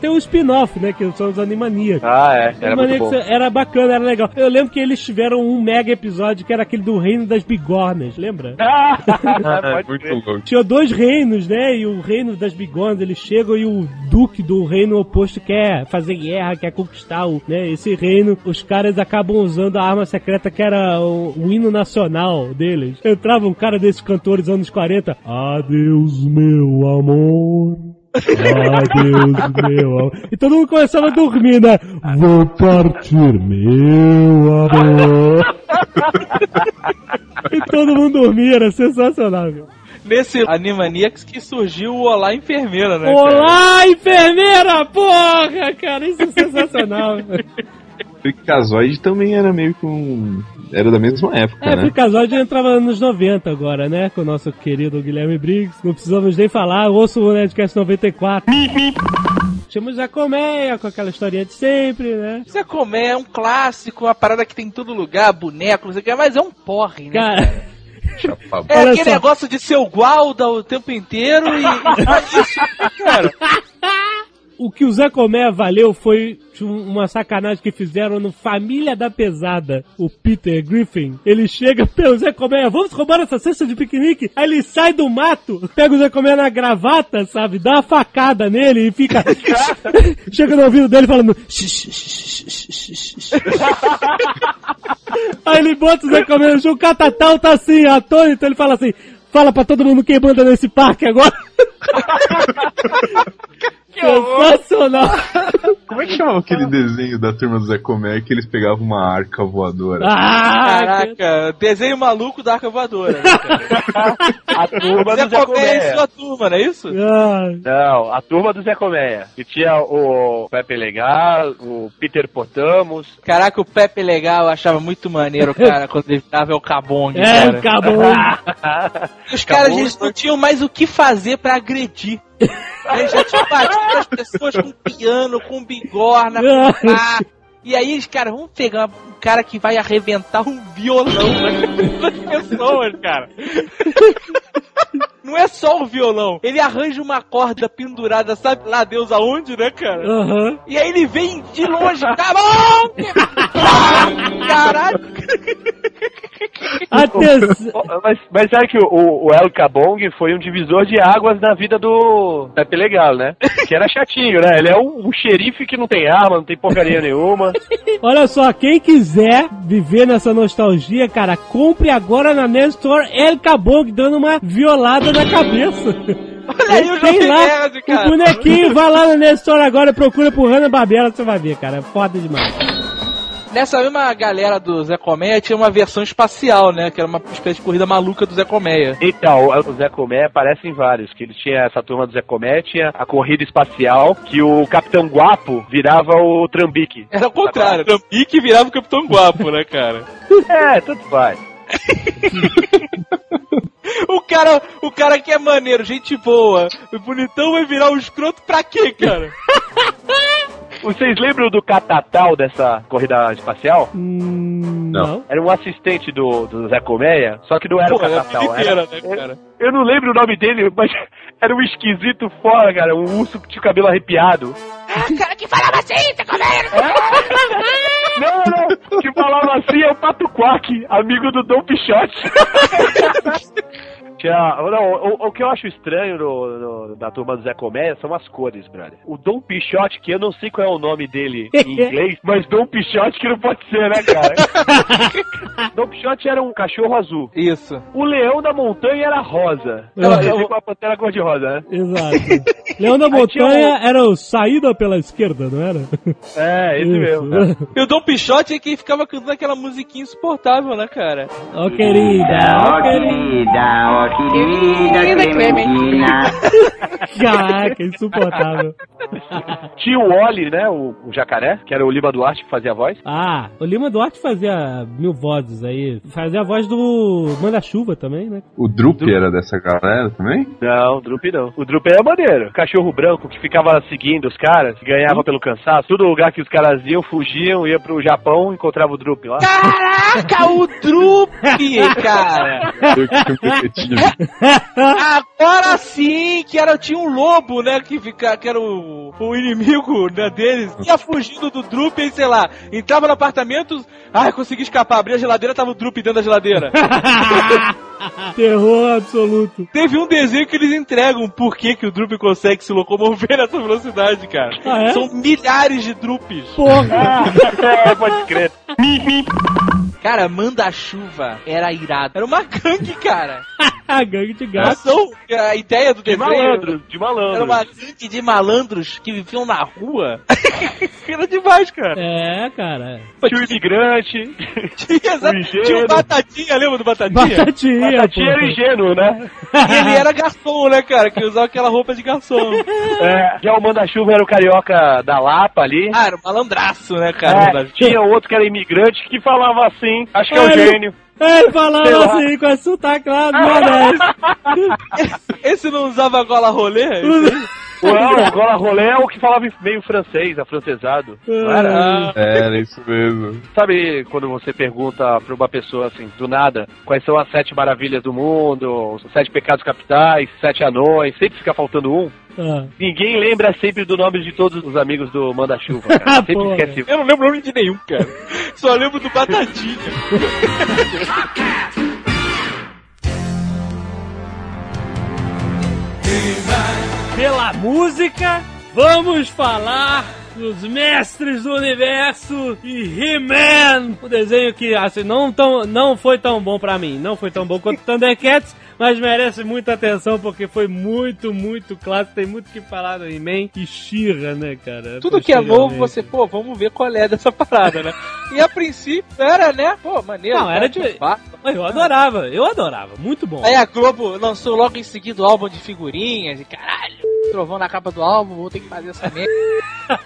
B: Tem um spin-off, né? Que são os Animaniacs.
D: Ah, é. Era muito
B: Animaniacs
D: bom.
B: era bacana, era legal. Eu lembro que eles tiveram um mega episódio que era aquele do Reino das Bigornas, lembra?
D: Ah, [laughs] [laughs]
C: É muito louco.
B: Tinha dois reinos, né? E o reino das bigornas, eles chegam e o duque do reino oposto quer fazer guerra, quer conquistar o, né, esse reino. Os caras acabam usando a arma secreta que era o, o hino nacional deles. Entrava um cara desses cantores anos 40. Adeus, meu amor. Adeus, meu amor. E todo mundo começava a dormir, né? Vou partir, meu amor. e todo mundo dormia, era sensacional, viu?
E: Nesse Animaniacs que surgiu o Olá Enfermeira, né? cara?
B: Olá, enfermeira! Porra, cara, isso é sensacional. [laughs]
C: Freakazoid também era meio com. Era da mesma época,
B: é,
C: né?
B: Freakazoid entrava nos 90 agora, né? Com o nosso querido Guilherme Briggs. Não precisamos nem falar, ouço o Nerdcast 94. Tínhamos a colmeia com aquela historinha de sempre, né?
E: Zé Comé é um clássico, uma parada que tem em todo lugar, boneco, não sei o que, mas é um porre, né?
B: Cara,
C: Chapa-
E: é
B: olha
E: aquele
B: só.
E: negócio de ser o Gualda o tempo inteiro e. [laughs] [laughs] cara.
B: O que o Zé Comé valeu foi uma sacanagem que fizeram no Família da Pesada, o Peter Griffin. Ele chega, [laughs] pelo Zé Comé, vamos roubar essa cesta de piquenique. Aí ele sai do mato, pega o Zé Comé na gravata, sabe? Dá uma facada nele e fica. [laughs] chega no ouvido dele falando. [laughs] Aí ele bota o Zé Comé no chão, o Catatal tá assim, atônito, ele fala assim. Fala pra todo mundo quem manda nesse parque agora. Sensacional.
C: Como é que chamava aquele desenho da turma do Zé Comé que eles pegavam uma arca voadora?
B: Ah,
E: Caraca, desenho maluco da arca voadora. Né?
D: A turma
E: Zé
D: do Zé
E: Comé e
D: Colmeia.
E: sua turma, não é isso?
B: ah,
D: Não, a turma do Zé Colmeia. Que tinha o Pepe Legal, o Peter Potamos.
E: Caraca, o Pepe Legal eu achava muito maneiro, cara, quando ele tava o Cabong,
B: é,
E: cara.
B: acabou.
E: Os caras, eles não tinham mais o que fazer pra agredir. Eles já tinham batido as pessoas com piano, com bigorna, com pá. E aí eles, cara, vamos pegar um cara que vai arrebentar um violão [laughs] nas pessoas, cara. Não é só o violão. Ele arranja uma corda pendurada, sabe lá Deus aonde, né, cara?
B: Aham.
E: E aí ele vem de longe, tá bom! [laughs] Caralho! [laughs]
B: Atenção.
D: Mas, mas sabe que o, o El Cabong foi um divisor de águas na vida do Pepe Legal, né? Que era chatinho, né? Ele é um, um xerife que não tem arma, não tem porcaria nenhuma. [laughs]
B: Olha só, quem quiser viver nessa nostalgia, cara, compre agora na Nestor El Cabong dando uma violada na cabeça.
E: Olha aí o Jovem
B: lá
E: Nerd,
B: o
E: cara.
B: bonequinho, vai lá na Nestor agora, procura por Hanna Barbera, você vai ver, cara. É foda demais.
E: Nessa mesma galera do Zé Colmeia tinha uma versão espacial, né? Que era uma espécie de corrida maluca do Zé Colmeia.
D: Então, o Zé Comé aparece em vários, que ele tinha essa turma do Zé Comé, tinha a corrida espacial, que o Capitão Guapo virava o Trambique.
E: Era o contrário. O Pique virava o Capitão Guapo, né, cara? [laughs]
D: É, tudo faz. [laughs]
E: O cara, o cara que é maneiro, gente boa, bonitão vai virar um escroto pra quê, cara? [laughs]
D: Vocês lembram do Catatal dessa corrida espacial?
B: Hum, não.
D: Era um assistente do, do Zé Colmeia, só que não era
E: Pô,
D: o
E: é
D: Catatal. Era,
E: né, cara?
D: eu não lembro o nome dele, mas [laughs] era um esquisito fora, cara. Um urso que tinha o cabelo arrepiado.
F: Ah, cara que falava assim, tá comendo?
D: Não, não, que falava assim é o Pato Quack, amigo do Dom Pichote. [laughs] Tinha, não, o, o que eu acho estranho no, no- da turma do Zé Comédia são as cores, brother. O Dom Pichote, que eu não sei qual é o nome dele em [laughs] inglês, mas Dom Pichote que não pode ser, né, cara? [laughs] Dom Pichote era um cachorro azul.
E: Isso.
D: O leão da montanha era rosa.
B: Uhum.
D: Ela com a pantera cor-de-rosa, né?
B: Exato. [laughs] Leão da Montanha era o saída pela esquerda, não era?
D: É, esse mesmo. cara.
E: E o Dom Pichote é quem ficava cantando aquela musiquinha insuportável, né, cara?
B: Ó querida, ó querida.
F: Querida Clementina. [laughs]
B: Caraca, insuportável.
D: Tinha o Oli, né? O, o jacaré, que era o Lima Duarte que fazia a voz.
B: Ah, o Lima Duarte fazia mil vozes aí. Fazia a voz do Manda-Chuva também, né?
C: O Drup era dessa galera também?
D: Não, o Drup não. O Drup é maneiro. Cachorro branco que ficava seguindo os caras, ganhava pelo cansaço. Todo lugar que os caras iam, fugiam, ia pro Japão, encontrava o Drup lá.
E: Caraca, o Drup, [laughs] cara!
C: Eu que tinha um [laughs]
E: Agora sim, que era, tinha um lobo, né, que, fica, que era o, o inimigo né, deles. Ia fugindo do Drup e, sei lá, entrava no apartamento, ai, consegui escapar, abri a geladeira, tava o Drup dentro da geladeira. [laughs]
B: Terror absoluto.
E: Teve um desenho que eles entregam por que, que o Drup consegue se locomover [laughs] nessa velocidade, cara.
B: Ah, é?
E: São milhares de Drups.
B: Porra!
D: é, [laughs] pode crer.
E: Cara, manda-chuva era irado. Era uma gangue, cara.
B: A gangue de gato.
E: Ação, a ideia do
D: De
E: desenho
D: malandro, de
E: era
D: malandro.
E: uma gangue de malandros que viviam na rua. [laughs] era demais, cara.
B: É, cara.
D: Tinha o imigrante.
E: Tinha, [laughs] exa-
D: O engenho.
E: tinha o Batatinha, lembra do Batatinha?
B: Batatinha,
D: Batatinha era ingênuo, né?
E: E ele era garçom, né, cara? Que usava aquela roupa de garçom. [laughs]
D: É, já o Manda-Chuva era o carioca da Lapa ali.
E: Ah, era um malandraço, né, cara?
D: É, tinha outro que era imigrante que falava assim, acho que é o
B: Ele-
D: gênio.
B: Ele falava assim, com esse sotaque lá, nordeste. [laughs]
E: Esse não usava gola rolê? Aí? [laughs]
D: Não, o Gola Rolê é o que falava meio francês, afrancesado. Não era?
C: Era isso mesmo.
D: Sabe quando você pergunta pra uma pessoa assim, do nada, quais são as sete maravilhas do mundo, os sete pecados capitais, sete anões, sempre fica faltando um?
B: Ah.
D: Ninguém lembra sempre do nome de todos os amigos do Manda-Chuva, [laughs] cara. Sempre esquece.
E: Eu não lembro o nome de nenhum, cara. Só lembro do Batatinha. [laughs]
B: Pela música, vamos falar dos Mestres do Universo e He-Man. O desenho que, assim, não, tão, não foi tão bom pra mim. Não foi tão bom quanto Thundercats, mas merece muita atenção porque foi muito, muito clássico. Tem muito o que falar do He-Man e She-Ra, né, cara?
E: Tudo que é novo, você, pô, vamos ver qual é dessa [laughs] parada, né? E a princípio era, né? Pô, maneiro.
B: Não, era de-
E: Batman.
B: Eu adorava, eu adorava. Muito bom.
E: Aí a Globo lançou logo em seguida o álbum de figurinhas e caralho, trovão na capa do álbum, vou ter que fazer essa merda. [laughs]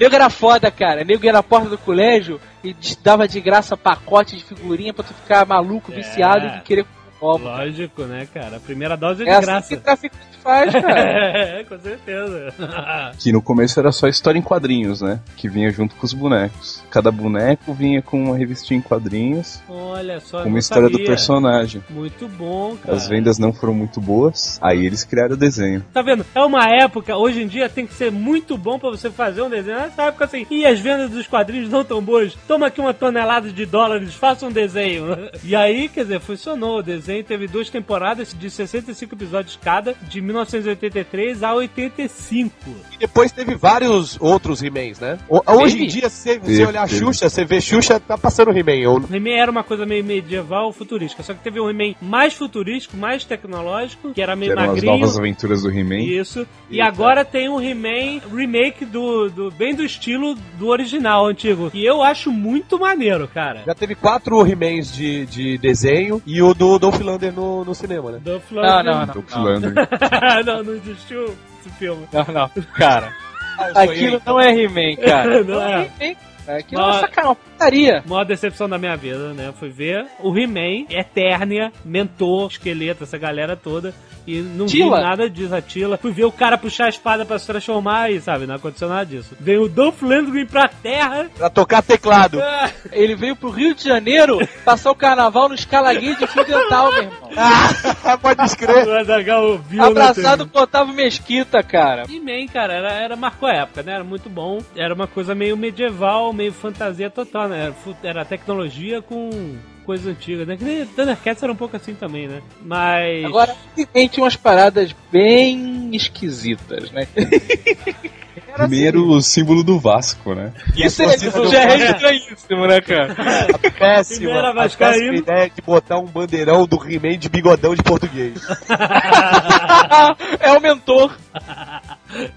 E: Nego era foda, cara. Nego ia na porta do colégio e dava de graça pacote de figurinha pra tu ficar maluco, viciado e querer
B: Lógico, né, cara? A primeira dose é de
E: É assim
B: graça.
E: que traficante faz, [laughs] cara.
B: é, com certeza. [laughs]
C: Que no começo era só história em quadrinhos, né? Que vinha junto com os bonecos. Cada boneco vinha com uma revistinha em quadrinhos,
B: Olha só,
C: uma história do
B: sabia.
C: personagem.
B: Muito bom, cara.
C: As vendas não foram muito boas, aí eles criaram o desenho.
B: Tá vendo? É uma época, hoje em dia tem que ser muito bom pra você fazer um desenho. Nessa época assim, e as vendas dos quadrinhos não tão boas. Toma aqui uma tonelada de dólares, faça um desenho. [laughs] E aí, quer dizer, funcionou. O desenho teve duas temporadas de 65 episódios cada, de 1983 a 85.
I: E depois teve vários outros He-Mans, né? Hoje em dia, se você olhar. Xuxa, você vê Xuxa, tá passando He-Man.
B: He-Man era uma coisa meio medieval, futurística. Só que teve um He-Man mais futurístico, mais tecnológico, que era
C: Que
B: meio
C: eram as
B: magrinho.
C: novas aventuras do He-Man.
B: Isso. E agora tem um He-Man remake do, do bem do estilo do original antigo. E eu acho muito maneiro, cara.
I: Já teve quatro He-Mans de, de desenho e o do Dolph Lundgren no, no cinema, né?
B: Dolph
E: Não,
B: Lundgren.
E: não, não.
C: Lundgren. [laughs]
B: não, não existiu esse filme.
E: Não, não. Cara,
I: Ah,
E: aquilo não é He-Man, cara. [laughs]
B: Não é.
E: He-Man. Aquilo é uma sacanagem, uma putaria.
B: Maior decepção da minha vida, né? Fui ver o He-Man, Eternia, Mentor, Esqueleto, essa galera toda. E não
E: Tila.
B: vi nada disso, a Tila. Fui ver o cara puxar a espada pra se transformar e, sabe, não aconteceu nada disso. Veio o Dolph Lundgren pra terra.
I: Pra tocar teclado. [laughs]
E: Ele veio pro Rio de Janeiro passar o carnaval no escalaguinho de fio dental, meu irmão. [laughs]
I: Ah, pode escrever.
B: O Azaghal viu, né,
E: Abraçado com o Otávio Mesquita, cara.
B: He-Man, cara, era, era, marcou a época, né? Era muito bom. Era uma coisa meio medieval, meio fantasia total, né? Era, era tecnologia com coisa antiga, né? Que nem Thundercats era um pouco assim também, né? Mas...
E: Agora, tinha umas paradas bem esquisitas, né? [laughs]
C: Era o símbolo do Vasco, né?
E: Isso, é, isso já é estranhíssimo, né, cara? [laughs]
I: Péssima.
B: Primeira
I: a péssima ideia de botar um bandeirão do He-Man de bigodão de português. [laughs]
E: é o mentor.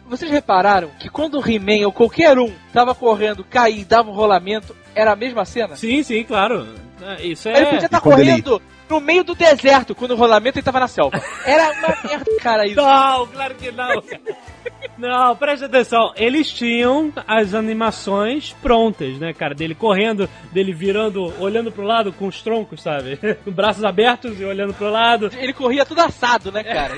E: Vocês repararam que quando o He-Man ou qualquer um tava correndo, caía e dava um rolamento, era a mesma cena?
B: Sim, sim, claro. Ah, Isso
E: Ele
B: é...
E: podia estar
C: quando ele-
E: correndo no meio do deserto, quando o rolamento ele tava na selva. Era uma [laughs] merda, cara, isso.
B: Não, claro que não. Não, preste atenção. Eles tinham as animações prontas, né, cara? Dele correndo, dele virando, olhando pro lado com os troncos, sabe? [laughs] Com braços abertos e olhando pro lado.
E: Ele corria tudo assado, né, cara?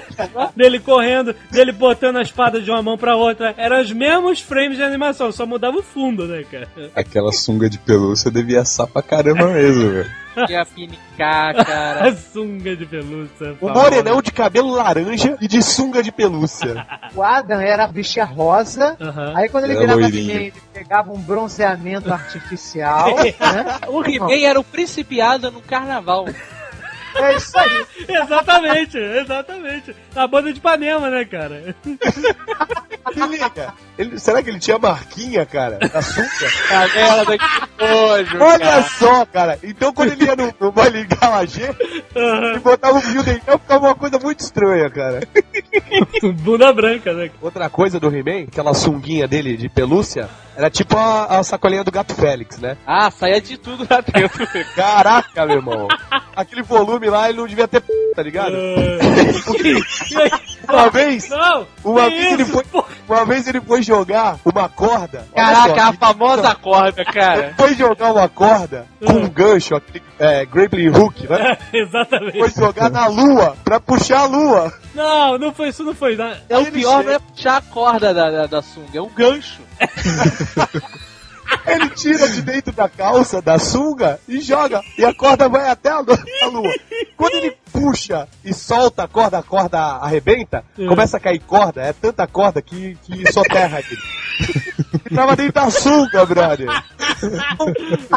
E: [laughs]
B: dele correndo, dele botando a espada de uma mão pra outra. Eram os mesmos frames de animação, só mudava o fundo, né, cara?
C: Aquela sunga de pelúcia devia assar pra caramba mesmo, velho. [laughs]
E: Ia pinicar, cara.
B: A [laughs] sunga de pelúcia.
I: O morenão de cabelo laranja e de sunga de pelúcia.
J: O Adam era a bicha rosa.
B: Aham.
J: Aí quando ele
C: Era
J: virava
C: loirinho.
J: He-Man, ele pegava um bronzeamento artificial. [laughs] né?
E: O He-Man era o principiado no carnaval.
J: É isso aí. [laughs]
B: Exatamente, exatamente. A banda de Ipanema, né, cara?
I: Se liga. Ele- será que ele tinha marquinha, cara? Da sunga? [laughs]
E: A merda que nojo,
I: Olha
E: cara.
I: só, cara. Então quando ele ia no, no baile Galagê, ele botava o fio dentro, ficava uma coisa muito estranha, cara. [laughs]
B: Bunda branca, né?
I: Outra coisa do He-Man, aquela sunguinha dele de pelúcia, era tipo a, a sacolinha do Gato Félix, né?
E: Ah, saia de tudo lá dentro.
I: Caraca, meu irmão. Aquele volume lá, ele não devia ter p, tá ligado? [laughs] Uma vez,
B: Não!
I: uma vez, ele
B: isso,
I: foi,
B: pô?
I: uma vez ele foi jogar uma corda.
E: Caraca,
I: só,
E: a famosa corda, cara.
I: Ele foi jogar uma corda com um gancho, aquele é, grappling hook, né? [laughs]
B: Exatamente.
I: Foi jogar na lua pra puxar a lua.
B: Não, não foi isso, não foi. Não.
E: É o pior,
I: chega-
E: não é puxar a corda da, da, da sunga, é o gancho. [laughs]
I: Ele tira de dentro da calça, da sunga, e joga. E a corda vai até a lua. a lua. Quando ele puxa e solta a corda, a corda arrebenta,
B: É.
I: começa a cair corda. É tanta corda que, que soterra ele. Ele tava dentro da sunga, brother. [laughs]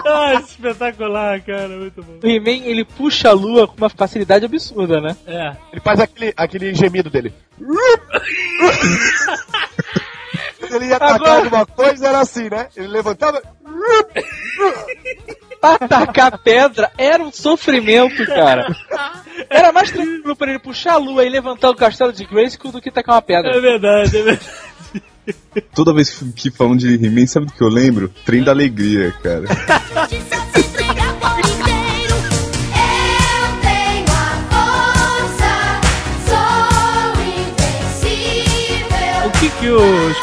B: Ah, espetacular, cara, muito bom.
E: O He-Man, ele puxa a lua com uma facilidade absurda, né?
B: É.
I: Ele faz aquele, aquele gemido dele. Se ele ia atacar
E: Agora-
I: alguma coisa, era assim, né? Ele levantava.
E: Pra atacar pedra era um sofrimento, cara. Era mais tranquilo pra ele puxar a lua e levantar o castelo de Grayskull do que tacar uma pedra.
B: É verdade, é verdade.
C: Toda vez que falam de He-Man, sabe do que eu lembro? Trem da Alegria, cara. [laughs]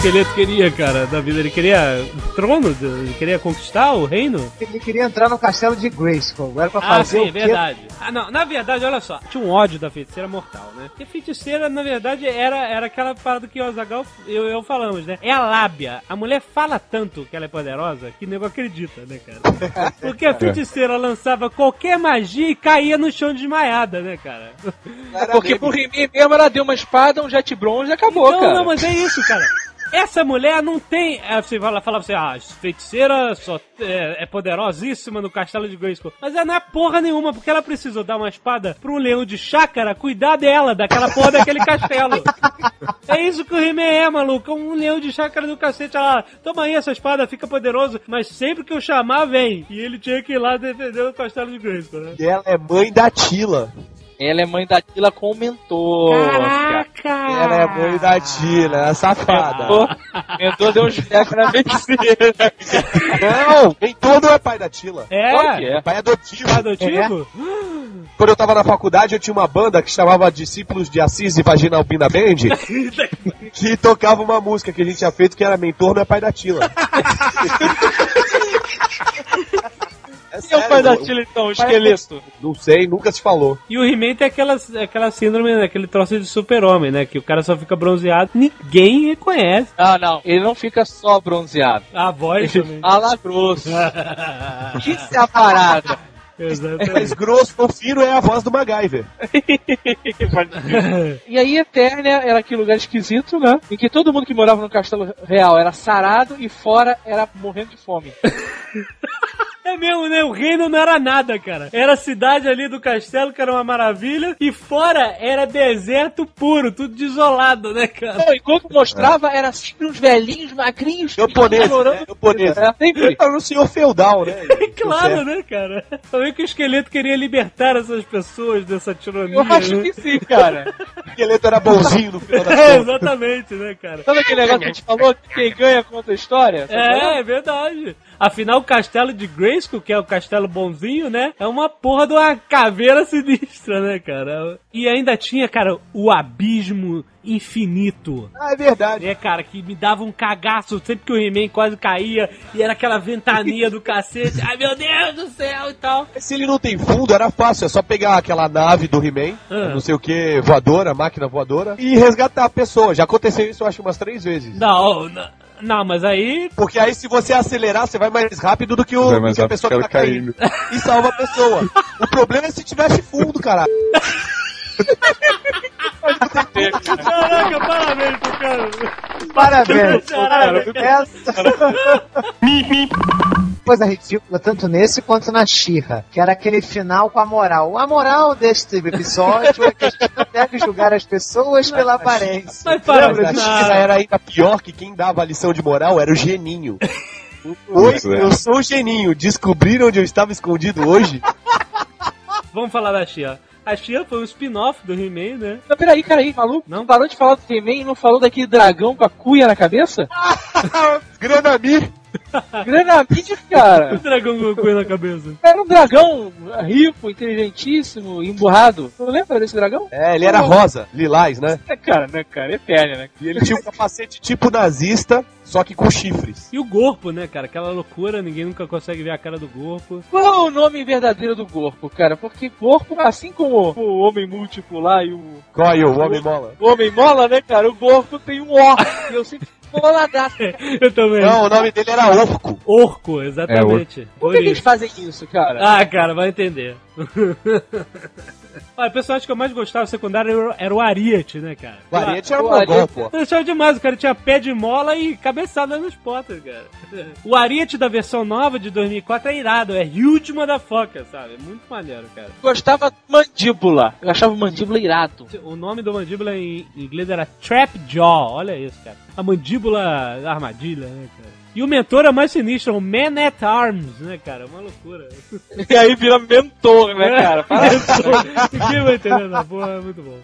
B: esqueleto queria, cara, da vida? Ele queria o trono? Ele queria conquistar o reino?
J: Ele queria entrar no castelo de Grayskull. Era pra
B: Ah,
J: fazer
B: sim,
J: o quê?
B: verdade. Ah, não, na verdade, olha só, tinha um ódio da feiticeira mortal, né? Porque feiticeira, na verdade, era, era aquela parada que o Azagal e eu, eu falamos, né? É a lábia. A mulher fala tanto que ela é poderosa que o nego acredita, né, cara? [laughs] Porque a feiticeira lançava qualquer magia e caía no chão desmaiada, né, cara?
E: É porque pro He-Man mesmo ela deu uma espada, um jet bronze e acabou,
B: não,
E: cara.
B: não, mas é isso, cara. Essa mulher não tem. é, Você fala, fala você, ah, feiticeira só é, é poderosíssima no castelo de Grayskull. Mas ela não é porra nenhuma, porque ela precisou dar uma espada pro leão de chácara cuidar dela, daquela porra daquele castelo. [laughs] É isso que o He-Man é, maluco. Um leão de chácara do cacete. Ela, toma aí essa espada, fica poderoso. Mas sempre que eu chamar, vem. E ele tinha que ir lá defender o castelo de Grayskull, né?
I: E ela é mãe da Tila.
E: Ela é mãe da Tila com o mentor.
B: Caraca!
I: Ela é mãe da Tila, é safada.
E: Mentor, mentor deu um chefe na feiticeira.
I: Não, mentor não é pai da Tila.
B: É?
E: Que é?
I: Pai adotivo.
B: Pai adotivo?
I: Quando eu tava na faculdade, eu tinha uma banda que chamava Discípulos de Assis e Vagina Albina Band, [laughs] que tocava uma música que a gente tinha feito que era Mentor não é pai da Tila. [laughs] É
E: Quem é o pai da Tila então, o esqueleto?
I: Não sei, nunca se falou.
B: E o He-Man tem aquela, aquela síndrome, né, aquele troço de super-homem, né? Que o cara só fica bronzeado, ninguém reconhece.
E: Ah, não. Ele não fica só bronzeado.
B: A voz
E: Ele
B: também.
E: fala grosso. [laughs] Isso é a parada.
I: Mas
B: Exatamente.
I: grosso, fino é a voz do MacGyver. [laughs]
E: E aí, Eternia era aquele lugar esquisito, né? Em que todo mundo que morava no castelo real era sarado e fora era morrendo de fome.
B: É mesmo, né? O reino não era nada, cara. Era a cidade ali do castelo, que era uma maravilha, e fora era deserto puro, tudo desolado, né, cara?
E: Não, enquanto mostrava, era sempre uns velhinhos magrinhos. Chorando.
I: né? Camponês.
E: Era sempre.
I: Era um senhor feudal, né? [laughs]
B: Claro, né, cara? Também que o esqueleto queria libertar essas pessoas dessa tirania.
E: Eu acho
B: né?
E: que sim, cara. [laughs]
I: O esqueleto era bonzinho no final da
B: É, exatamente, né, cara?
E: Sabe aquele negócio que a gente falou que quem ganha conta a história?
B: É, é verdade. Afinal, o castelo de Grayskull, que é o castelo bonzinho, né? É uma porra de uma caveira sinistra, né, cara? E ainda tinha, cara, o abismo infinito.
I: Ah, é verdade.
B: É, cara, que me dava um cagaço sempre que o He-Man quase caía e era aquela ventania do cacete. Ai, meu Deus do céu e tal.
I: Se ele não tem fundo, era fácil. É só pegar aquela nave do He-Man,
B: Ah.
I: não sei o que, voadora, máquina voadora, e resgatar a pessoa. Já aconteceu isso, eu acho, umas três vezes.
B: Não, não, não, mas aí.
I: Porque aí, se você acelerar, você vai mais rápido do que, o, do que a pessoa
C: que
I: tá caindo. E salva a pessoa. o problema é se tivesse fundo, caralho. [laughs]
B: Caraca, parabéns pro cara.
J: Parabéns. Essa... Coisa ridícula, tanto nesse quanto na Xirra, que era aquele final com a moral. A moral deste episódio é que a gente não deve julgar as pessoas pela aparência.
B: Mas para,
I: Lembra? A. Xirra era ainda pior que quem dava a lição de moral era o Geninho. Oi,
C: Isso é.
I: eu sou o Geninho. Descobriram onde eu estava escondido hoje?
B: Vamos falar da Xia. A Xia foi um spin-off do He-Man, né?
E: Não, peraí, peraí, maluco.
B: Não?
E: Parou de falar do He-Man e não falou daquele dragão com a cuia na cabeça? [laughs]
I: Granamir.
E: Granamide,
B: O
E: cara.
B: dragão com coisa na cabeça.
E: Era um dragão rico, inteligentíssimo, emburrado. Não lembra desse dragão?
I: É, ele era rosa, lilás, né?
E: É, cara, né, cara? Eterno, né?
I: E ele tinha um capacete tipo nazista, só que com chifres.
B: E o corpo, né, cara? Aquela loucura, ninguém nunca consegue ver a cara do corpo.
E: Qual é o nome verdadeiro do corpo, cara? Porque corpo, assim como o homem múltiplo lá e o,
I: Qual o homem mola?
E: o homem mola, né, cara? O corpo tem um ó. E eu sempre boladaço. [laughs]
B: Eu também.
I: Não, o nome dele era Orco.
B: Orco, exatamente.
E: Por
B: Por
E: que, que eles fazem isso, cara?
B: Ah, cara, vai entender. [laughs] Olha, o personagem que eu mais gostava secundário era o- era o Ariete, né, cara?
I: O Ariete era
E: o
I: mongol, pô.
B: Eu achava demais, o cara tinha pé de mola e cabeçada nas portas, cara. O Ariete da versão nova de 2004 é irado, é huge motherfucker, sabe? É muito maneiro, cara.
E: Gostava mandíbula. Eu achava o mandíbula irado.
B: O nome do mandíbula em inglês era Trap Jaw, olha isso, cara. A mandíbula da armadilha, né, cara? E o mentor é mais sinistro, é o Man at Arms, né, cara? Uma loucura.
E: E aí vira mentor, né, cara? Para.
B: Ninguém vai entender essa porra, é muito bom.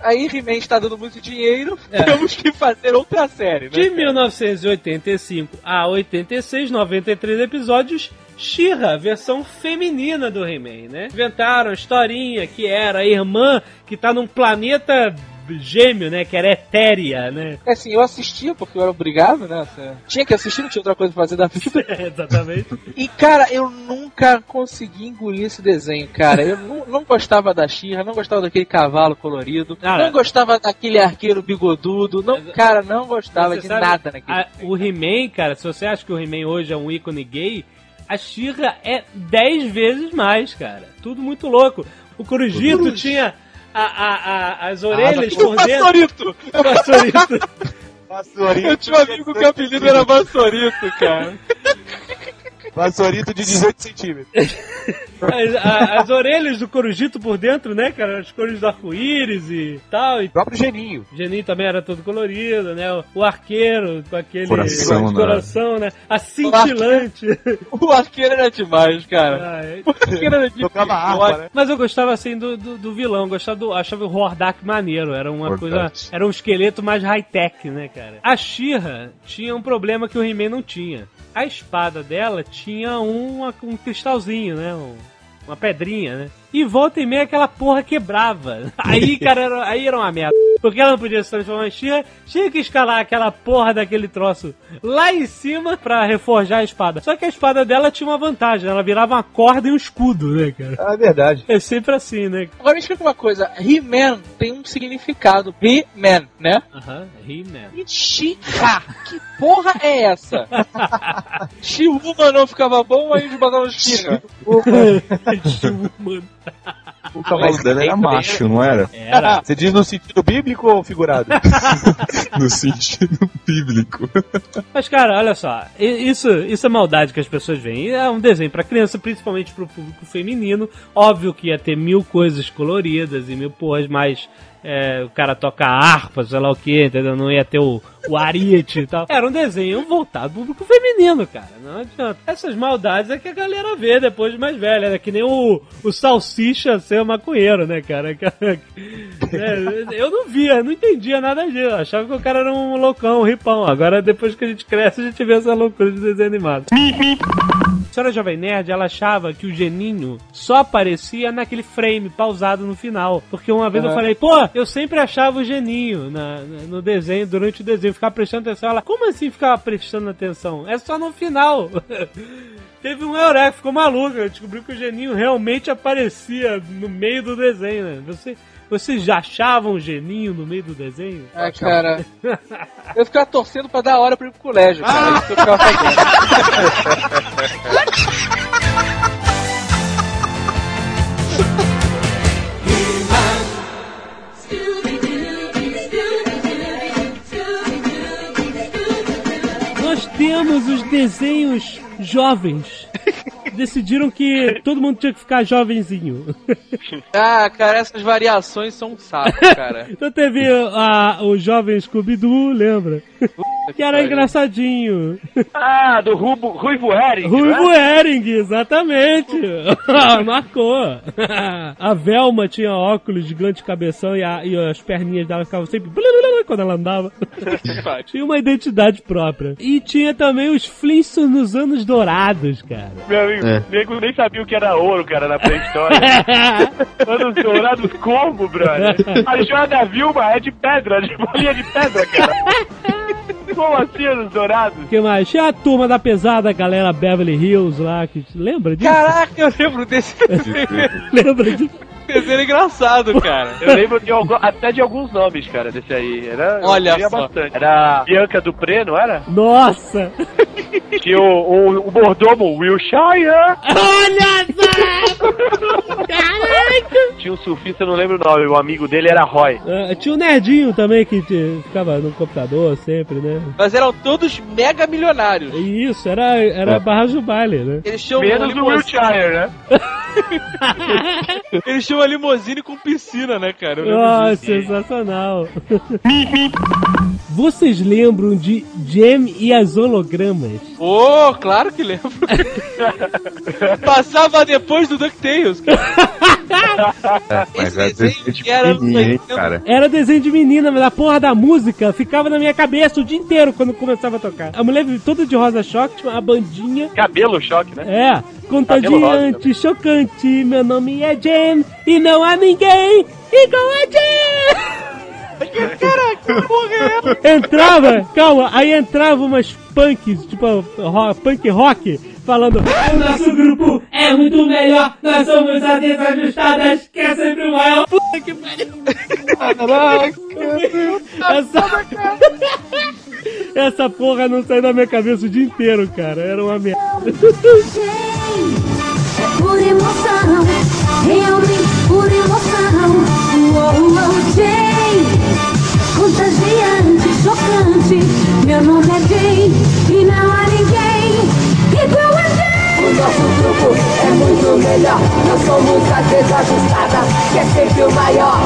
E: Aí He-Man está dando muito dinheiro, temos que fazer outra série, né?
B: De
E: cara?
B: 1985 a 86, 93 episódios, She-Ra, versão feminina do He-Man, né? Inventaram a historinha que era a irmã que tá num planeta gêmeo, né? Que era Etéria, né?
E: É assim, eu assistia porque eu era obrigado, né? assim, Tinha que assistir, não tinha outra coisa pra fazer da [laughs] vida.
B: Exatamente.
E: E, cara, eu nunca consegui engolir esse desenho, cara. Eu não, não gostava da Xirra, não gostava daquele cavalo colorido,
B: Cara.
E: não gostava daquele arqueiro bigodudo, não, cara, não gostava de
B: sabe,
E: nada naquele
B: a- o He-Man, cara, se você acha que o He-Man hoje é um ícone gay, a She-Ra é 10 vezes mais, cara. Tudo muito louco. O Corujito tinha a- a- a- as orelhas por dentro.
E: Vassourito!
B: Vassourito.
I: Vassourito.
E: Eu tinha um amigo que o apelido era Vassourito, cara.
I: Vassourito de 18 centímetros.
B: As, a- as orelhas do Corujito por dentro, né, cara? As cores do arco-íris e tal. E
I: O próprio Geninho.
B: o Geninho também era todo colorido, né? O- O arqueiro com aquele
C: Coração, né?
B: coração, né? A cintilante. [laughs]
E: O arqueiro era demais, cara.
B: Ah, é.
E: O arqueiro era demais.
I: Tocava harpa, né?
B: Mas eu gostava assim do, do, do vilão, gostava do, achava o Hordak maneiro, era uma
C: Hordak.
B: coisa, era um esqueleto mais high-tech, né, cara? A She-Ra tinha um problema que o He-Man não tinha. A espada dela tinha um, um cristalzinho, né? Um- uma pedrinha, né? E volta e meia aquela porra quebrava. [laughs] Aí, cara, era, aí era uma merda. Porque ela não podia se transformar em She-Ra, tinha que escalar aquela porra daquele troço lá em cima pra reforjar a espada. Só que a espada dela tinha uma vantagem, ela virava uma corda e um escudo, né, cara?
I: É verdade.
B: É sempre assim, né?
E: Agora me explica uma coisa, He-Man tem um significado. He-Man, né?
B: Aham, He-Man.
E: E She-Ra, que porra é essa? [laughs] She-Woman não ficava bom, aí eles botaram She-Ra.
B: Mano,
C: O cavalo dela era macho, não era?
B: Era.
I: Você diz no sentido bíblico ou figurado? [laughs]
C: No sentido bíblico.
B: Mas, cara, olha só. Isso, isso é maldade que as pessoas veem. É um desenho pra criança, principalmente pro público feminino. Óbvio que ia ter mil coisas coloridas e mil porras mais. é, o cara toca harpa, sei lá o que, entendeu? Não ia ter o, o ariete e tal. Era um desenho voltado pro público feminino, cara. Não adianta. Essas maldades é que a galera vê depois de mais velha, né? Que nem o, o salsicha ser maconheiro, né, cara? [laughs] É, eu não via, não entendia nada disso. Eu achava que o cara era um loucão, um ripão. Agora, depois que a gente cresce, a gente vê essa loucura de desenho animado. A senhora Jovem Nerd, ela achava que o geninho só aparecia naquele frame pausado no final. Porque uma vez eu
E: Aham.
B: falei, pô, eu sempre achava o geninho na- na- no desenho, durante o desenho, ficava prestando atenção. Ela, como assim ficava prestando atenção? É só no final. [laughs] Teve um Eureka, ficou maluca, descobriu que o geninho realmente aparecia no meio do desenho, né? Você, vocês já achavam o geninho no meio do desenho?
E: Ai, cara. [laughs] Eu ficava torcendo pra dar hora pra ir pro colégio, cara. Isso que eu ficava fazendo. [laughs]
B: temos os desenhos jovens. Decidiram que todo mundo tinha que ficar jovenzinho.
E: Ah, cara, essas variações são um saco, cara. [laughs]
B: Então teve a, o jovem Scooby-Doo, lembra? Que era engraçadinho.
D: Ah, do Rubo, Ruivo Herring.
B: Ruivo
D: né?
B: Hering, exatamente. [laughs] Marcou. A Velma tinha óculos gigante cabeção e, a- e as perninhas dela ficavam sempre [laughs] quando ela andava. tinha uma identidade própria. E tinha também os Flintstones nos anos dourados, cara.
D: Meu amigo,
C: É.
D: nego nem sabia o que era ouro, cara, na pré-história. [laughs] Anos dourados como, brother? A joia da Vilma é de pedra, de bolinha de pedra, cara. Como assim, anos dourados?
B: O que mais? Tinha a turma da pesada, a galera Beverly Hills lá, que lembra disso?
E: Caraca, eu lembro desse [laughs] desenho.
B: Lembra disso?
E: desenho engraçado, cara.
D: Eu lembro de algu- até de alguns nomes, cara, desse aí. Era,
E: Olha só.
D: bastante. Era Bianca Dupré, não era?
B: Nossa!
D: Tinha o, o, o mordomo Wilshire.
B: Olha só! [laughs] Caraca!
D: Tinha um surfista, eu não lembro o nome. O amigo dele era Roy.
B: Ah, tinha o Nerdinho também que ficava no computador sempre, né?
E: Mas eram todos mega milionários.
B: Isso, era, era barra do baile, né?
E: Eles tinham
D: Menos o
E: limousine,
D: Wilshire, né? [laughs]
E: eles tinham uma limousine com piscina, né, cara?
B: Nossa,
E: disso.
B: sensacional. Vocês lembram de Gem e as hologramas?
E: Pô, claro que lembro. [laughs] Passava depois do DuckTales, cara. [laughs] [laughs]
C: É, mas é
E: Esse desenho
C: de
E: era-
C: hein, cara.
B: Era desenho de menina, mas a porra da música ficava na minha cabeça o dia inteiro quando começava a tocar. A mulher toda de rosa choque, tinha uma bandinha.
D: Cabelo choque, né?
B: É, contagiante, chocante, meu nome é Jen e não há ninguém igual a Jen.
E: Caraca, porra é essa?
B: Entrava, calma, aí entrava umas punks, tipo ro- punk rock, falando: O nosso grupo é muito melhor, nós somos as desajustadas, que é sempre o maior. Puta que pariu. Essa... [laughs] Essa porra não saiu da minha cabeça o dia inteiro, cara. Era uma merda.
K: por emoção, realmente por emoção. Uou, uou, Jay, contagiante, chocante. Meu nome é Jay e não há ninguém igual a Jay.
L: O nosso grupo é muito melhor. Nós somos a desajustada, que é sempre o maior.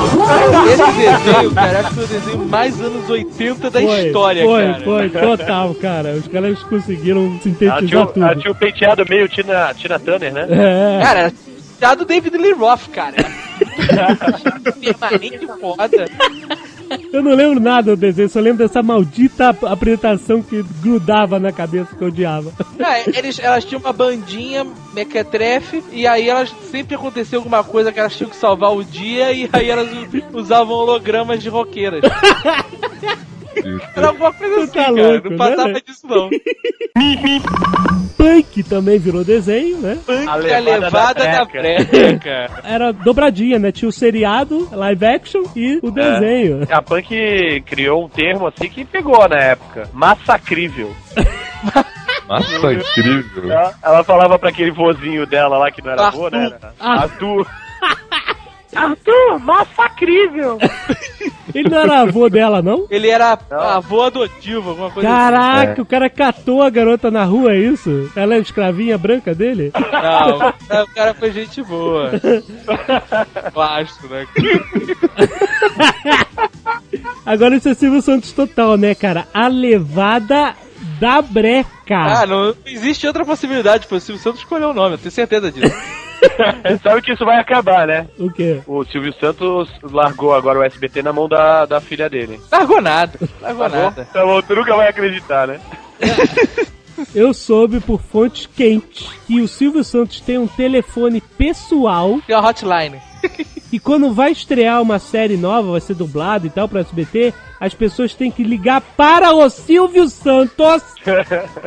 E: Esse desenho, cara, acho que foi o desenho mais anos 80 da
B: Foi,
E: história,
B: foi,
E: cara.
B: Foi, total, cara. Os caras conseguiram
D: Ela
B: sintetizar
D: tinha, o-
B: tudo.
D: ela tinha o penteado meio Tina, Tina Turner, né?
B: É.
E: Cara, já do David Lee Roth, cara. [laughs] Permanente foda.
B: Eu não lembro nada do desenho, só lembro dessa maldita ap- apresentação que grudava na cabeça que eu odiava.
E: Ah, eles, elas tinham uma bandinha mequetrefe e aí elas sempre acontecia alguma coisa que elas tinham que salvar o dia e aí elas usavam hologramas de roqueiras. [laughs] Era alguma coisa assim,
B: tá
E: cara.
B: louco,
E: não passava
B: né?
E: disso, não.
B: Punk também virou desenho, né?
E: Punk,
D: A
E: a
D: levada
E: levada,
D: da breca. [laughs]
B: Era dobradinha, né? Tinha o seriado, live action e o desenho.
D: A Punk criou um termo assim que pegou na época. Massacrível. [laughs]
C: Incrível.
D: Ela, ela falava pra aquele vozinho dela lá que não era
E: Arthur.
D: vô, né?
B: Ah.
D: Arthur. Arthur, massacrível! [laughs]
B: Ele não era avô dela, não?
E: Ele era avô adotivo, alguma coisa
B: Caraca, o cara catou a garota na rua, é isso? Ela é escravinha branca dele?
E: assim. Não, o cara foi gente boa. Plástico, né? [laughs]
B: Agora isso é Silvio Santos total, né, cara? A levada da breca.
E: Ah, não existe outra possibilidade, pô. O Silvio Santos escolheu o nome, eu tenho certeza disso. [laughs]
D: Sabe que isso vai acabar, né?
B: O quê?
D: O Silvio Santos largou agora o SBT na mão da, da filha dele.
E: Largou nada, largou nada.
D: Tá bom, tu nunca vai acreditar, né? [laughs]
B: Eu soube por fontes quentes que o Silvio Santos tem um telefone pessoal
E: Tem uma hotline.
B: e quando vai estrear uma série nova, vai ser dublado e tal pra SBT, as pessoas têm que ligar para o Silvio Santos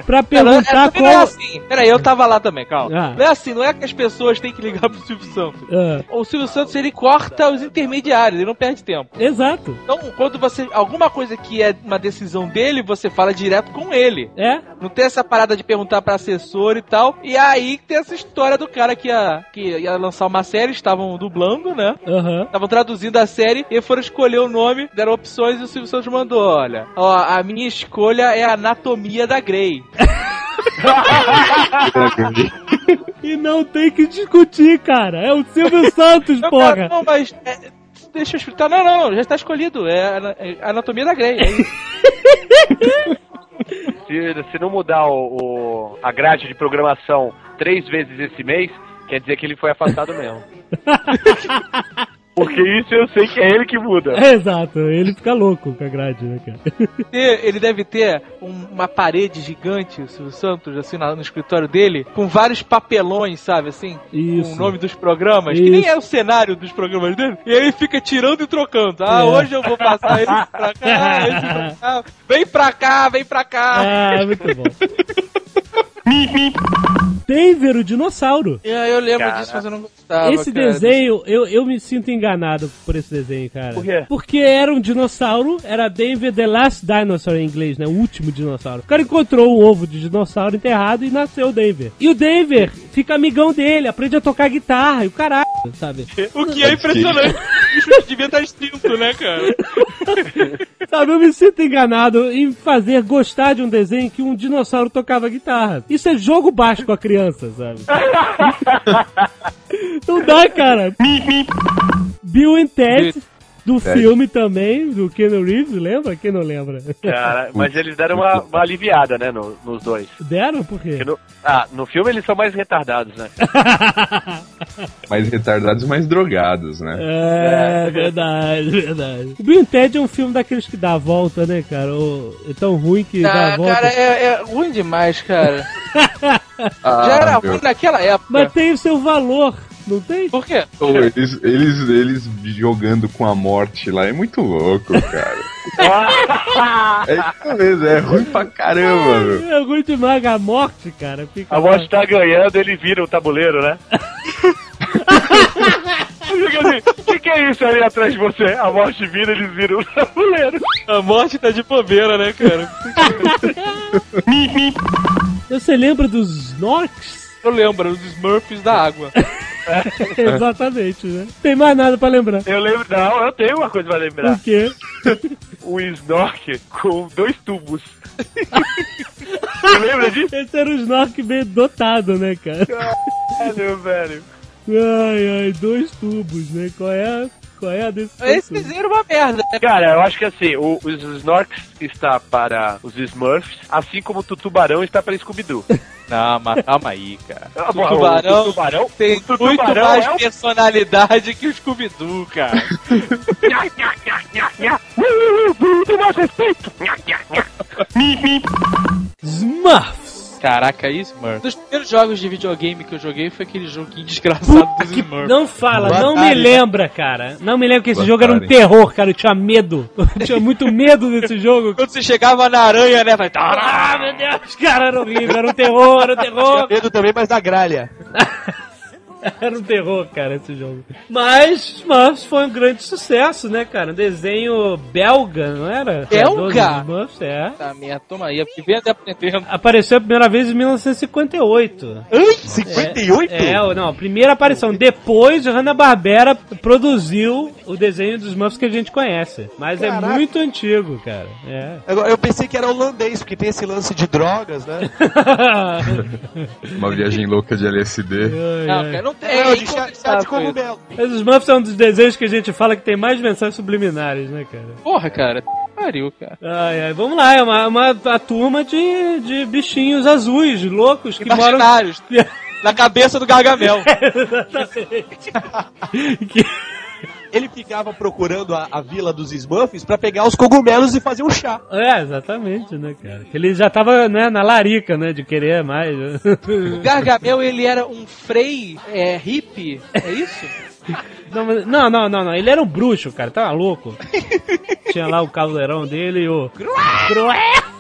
B: pra perguntar
E: Não, é, não é
B: qual.
E: assim. Peraí, eu tava lá também, calma.
B: Ah.
E: Não é assim, não é que as pessoas têm que ligar pro Silvio Santos.
B: Ah,
E: O Silvio Santos, ele corta os intermediários, ele não perde tempo.
B: exato.
E: Então, quando você. Alguma coisa que é uma decisão dele, você fala direto com ele.
B: É?
E: Não tem essa parada de perguntar pra assessor e tal. E aí tem essa história do cara que ia, que ia lançar uma série, estavam dublando, né?
B: Aham.
E: Estavam traduzindo a série e foram escolher o nome, deram opções e o Silvio Santos mandou: olha, ó, a minha escolha é a Anatomia da Grey. [laughs]
B: E não tem que discutir, cara. É o Silvio Santos, [laughs]
E: Não,
B: porra.
E: cara, não, mas. é, deixa eu explicar. Não, não, não, já está escolhido. É a, é a Anatomia da Grey. É. [laughs]
D: Se, se não mudar o, o- a grade de programação três vezes esse mês, quer dizer que ele foi afastado mesmo. Porque isso eu sei que é ele que muda.
B: É, exato, ele fica louco com a grade, né, cara?
E: ele deve ter um- uma parede gigante, o Silvio Santos, assim, no escritório dele, com vários papelões, sabe, assim,
B: Isso.
E: com o nome dos programas, que nem
B: Isso.
E: é o cenário dos programas dele, e aí ele fica tirando e trocando. Ah,
B: É.
E: hoje eu vou passar esse pra cá, esse pra cá, vem pra cá, vem pra cá.
B: Ah, muito bom. [laughs] Denver, o dinossauro.
E: E aí eu lembro
D: Cara.
E: disso, mas eu não gostava.
B: esse
E: cara.
B: desenho, eu, eu me sinto enganado por esse desenho, cara.
D: Por quê?
B: Porque era um dinossauro, era Denver the Last Dinosaur em inglês, né? O último dinossauro. O cara encontrou um ovo de dinossauro enterrado e nasceu o Denver. E o Denver fica amigão dele, aprende a tocar guitarra e o caralho, sabe?
E: O que é impressionante. O bicho devia estar extinto, né, cara? [laughs]
B: Sabe, eu me sinto enganado em fazer gostar de um desenho em que um dinossauro tocava guitarra. Isso é jogo baixo com a criança, sabe? [laughs] Não dá, cara. Bill and Ted, do
C: Ted.
B: filme também, do Keanu Reeves, lembra? Quem não lembra?
D: Cara, [laughs] mas eles deram uma, uma aliviada, né, no- nos dois.
B: Deram? Por quê?
D: Porque no- ah, no filme eles são mais retardados, né? [laughs]
C: Mais retardados e mais drogados, né?
B: É, verdade, verdade. O Bill Ted é um filme daqueles que dá a volta, né, cara? Ou é tão ruim que dá a
E: Ah,
B: volta.
E: cara, é, é ruim demais, cara.
C: Ah, [laughs]
E: Já era
C: meu.
E: ruim naquela época.
B: Mas tem o seu valor Não tem?
E: Por quê?
C: Pô, eles, eles, eles jogando com a morte lá é muito louco, cara. é isso mesmo, é ruim pra caramba, meu.
B: É ruim demais a morte, cara. Fica
D: A morte tá ganhando, ele vira o tabuleiro, né? [laughs] Assim, o que, que é isso ali atrás de você? A morte vira, eles viram o tabuleiro.
E: A morte tá de bobeira, né, cara? [laughs]
B: Você lembra dos Snorks?
E: Eu lembro, os Smurfs da água. [laughs]
B: Exatamente, né? Tem mais nada pra lembrar.
D: Eu lembro, não, eu tenho uma coisa pra lembrar.
B: O quê?
D: Um snork com dois tubos. [laughs] Você lembra disso?
B: Esse era o Snork bem dotado, né, cara?
D: Caralho, velho.
B: Ai, ai, dois tubos, né? Qual é a, qual é a desse
E: Esse desenho era uma merda. né?
D: Cara, eu acho que assim, o, os Snorks está para os Smurfs, assim como o Tubarão está para Scooby-Doo. [laughs]
E: Não, mas calma aí, cara.
D: Ah,
E: O tubarão,
D: o tubarão
E: tem
D: o
E: muito
D: tubarão
E: mais
D: é o-
E: personalidade que o Scooby-Doo, cara. [laughs]
D: Muito mais respeito.
B: Smurfs!
E: Caraca, é isso, mano. Um dos primeiros jogos de videogame que eu joguei foi aquele joguinho desgraçado dos Smurfs.
B: Não fala,
E: Boa
B: não me lembra, cara. Não me lembra que esse
E: Boa
B: jogo era um terror, cara. Eu tinha medo. Eu tinha muito medo desse jogo.
E: Quando você chegava na aranha, né? Vai.
B: Ah, meu Deus, cara, era horrível. Era um terror, era um terror.
I: Tinha medo também, mas da gralha. [laughs] [laughs]
B: Era um terror, cara, esse jogo. Mas Smurfs foi um grande sucesso, né, cara? Um desenho belga, não era?
E: Belga?
B: Smurfs, é.
E: Tá, merda, toma aí. Vivendo e aprendendo.
B: Apareceu a primeira vez em 1958.
I: Ai, 58?
B: É, é, não, a primeira aparição. Depois, Hanna-Barbera produziu o desenho dos Smurfs que a gente conhece. Mas é
I: Caraca.
B: muito antigo, cara. É.
I: Agora, eu pensei que era holandês, porque tem esse lance de drogas, né? [laughs]
C: Uma viagem louca de LSD.
E: Não, cara, não tem. É
I: de chá, chá de cogumelo.
B: Mas os Smurfs é um dos desenhos que a gente fala que tem mais mensagens subliminares, né, cara?
E: Porra, cara. Pariu, cara.
B: Ai, ai, vamos lá, é uma, uma a turma de, de bichinhos azuis, loucos, que moram... [laughs]
E: Na cabeça do Gargamel. [laughs] [laughs]
I: Ele ficava procurando a, a vila dos Smurfs pra pegar os cogumelos e fazer um chá.
B: É, exatamente, né, cara? Ele já tava, né, na larica, né, de querer mais. [laughs]
E: O Gargamel, ele era um frei é, hippie, é isso?
B: Não, não, não, não, ele era um bruxo, cara, tá maluco? [laughs] Tinha lá o caldeirão dele e o... Cruel!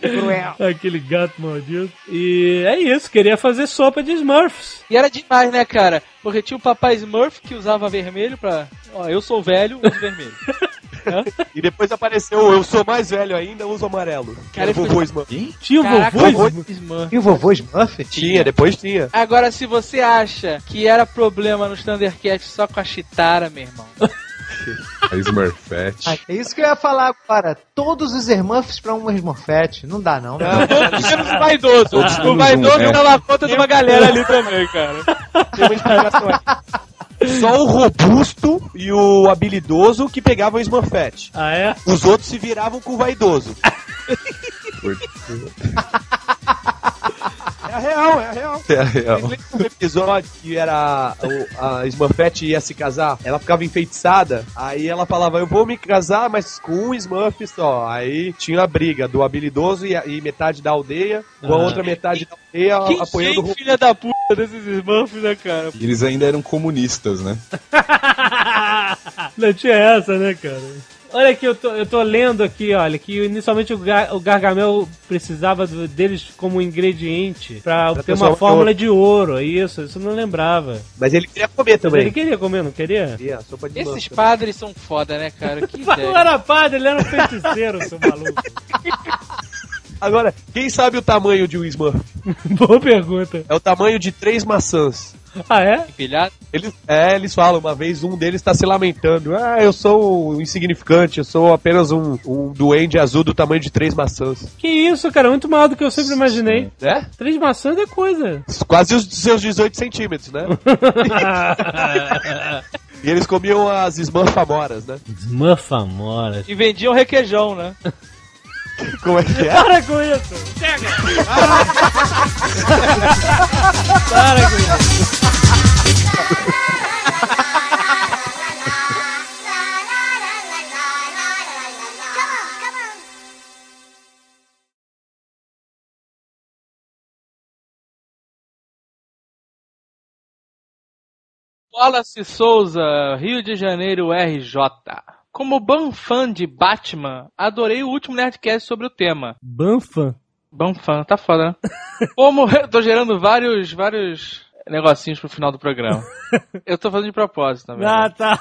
B: [laughs] Aquele gato maldito. E é isso, queria fazer sopa de Smurfs.
E: E era demais, né, cara? Porque tinha o papai Smurf que usava vermelho pra. Ó, eu sou velho, uso vermelho. [laughs]
I: E depois apareceu, eu sou mais velho ainda, uso amarelo.
E: Cara,
I: vovô
E: ele
I: Smurf.
B: Tinha o vovô
E: Smurf. Smurf.
J: E o vovô Smurf?
I: Tinha, depois tinha.
E: Agora, se você acha que era problema nos Thundercats só com a Chitara, meu irmão. [laughs]
C: A Smurfette.
J: É isso que eu ia falar agora. Todos os Smurfs pra um Smurfette. Não dá, não.
E: Todos menos o vaidoso.
C: Todos
E: O vaidoso
C: um, é.
E: dava conta de uma galera ali também, cara.
I: Tem uma. Só o robusto e o habilidoso que pegavam o Smurfette.
B: Ah, é?
I: Os outros se viravam com o vaidoso. É a real, é a real.
C: É a real.
I: Lembram do episódio que era o- a Smurfette ia se casar? Ela ficava enfeitiçada, aí ela falava, eu vou me casar, mas com um Smurf só. Aí tinha a briga do habilidoso e, a- e metade da aldeia, com a
B: Ah.
I: outra metade da aldeia
E: Quem
I: apoiando o
E: tem filha da puta desses Smurfs, né, cara?
C: E eles ainda eram comunistas, né? [laughs]
B: Não tinha essa, né, cara? Olha aqui, eu tô, eu tô lendo aqui, olha, que inicialmente o, Gar- o Gargamel precisava do- deles como ingrediente pra obter
I: transformar
B: uma fórmula
I: ouro.
B: de ouro, é isso, isso eu não lembrava.
I: Mas ele queria comer
B: Mas
I: também.
B: ele queria comer, não queria?
I: Queria, sopa de
E: Esses padres são foda, né, cara? Que [laughs]
B: Não
E: ideia.
B: era padre, ele era um feiticeiro, seu [laughs] maluco.
I: Agora, quem sabe o tamanho de um Smurf? [laughs]
B: Boa pergunta.
I: É o tamanho de três maçãs.
B: Ah, é?
E: Empilhado?
I: Eles, é, eles falam, uma vez um deles está se lamentando. Ah, eu sou um insignificante, eu sou apenas um, um duende azul do tamanho de três maçãs.
B: Que isso, cara, muito maior do que eu sempre imaginei.
I: É?
B: Três maçãs é coisa.
I: Quase os seus 18 centímetros, né? [laughs] e eles comiam as Smurfamoras, né?
B: Smurfamora.
E: E vendiam requeijão, né? [laughs]
I: Como é que é?
B: Para com isso! Chega! Para com isso!
E: Wallace Souza, Rio de Janeiro, RJ. Como ban fã de Batman, adorei o último Nerdcast sobre o tema.
B: Banfã?
E: Ban fã, tá foda, né? [laughs] Como eu tô gerando vários, vários negocinhos pro final do programa. [laughs] Eu tô fazendo de propósito também.
B: Ah, tá.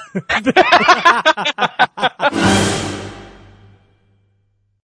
B: [laughs]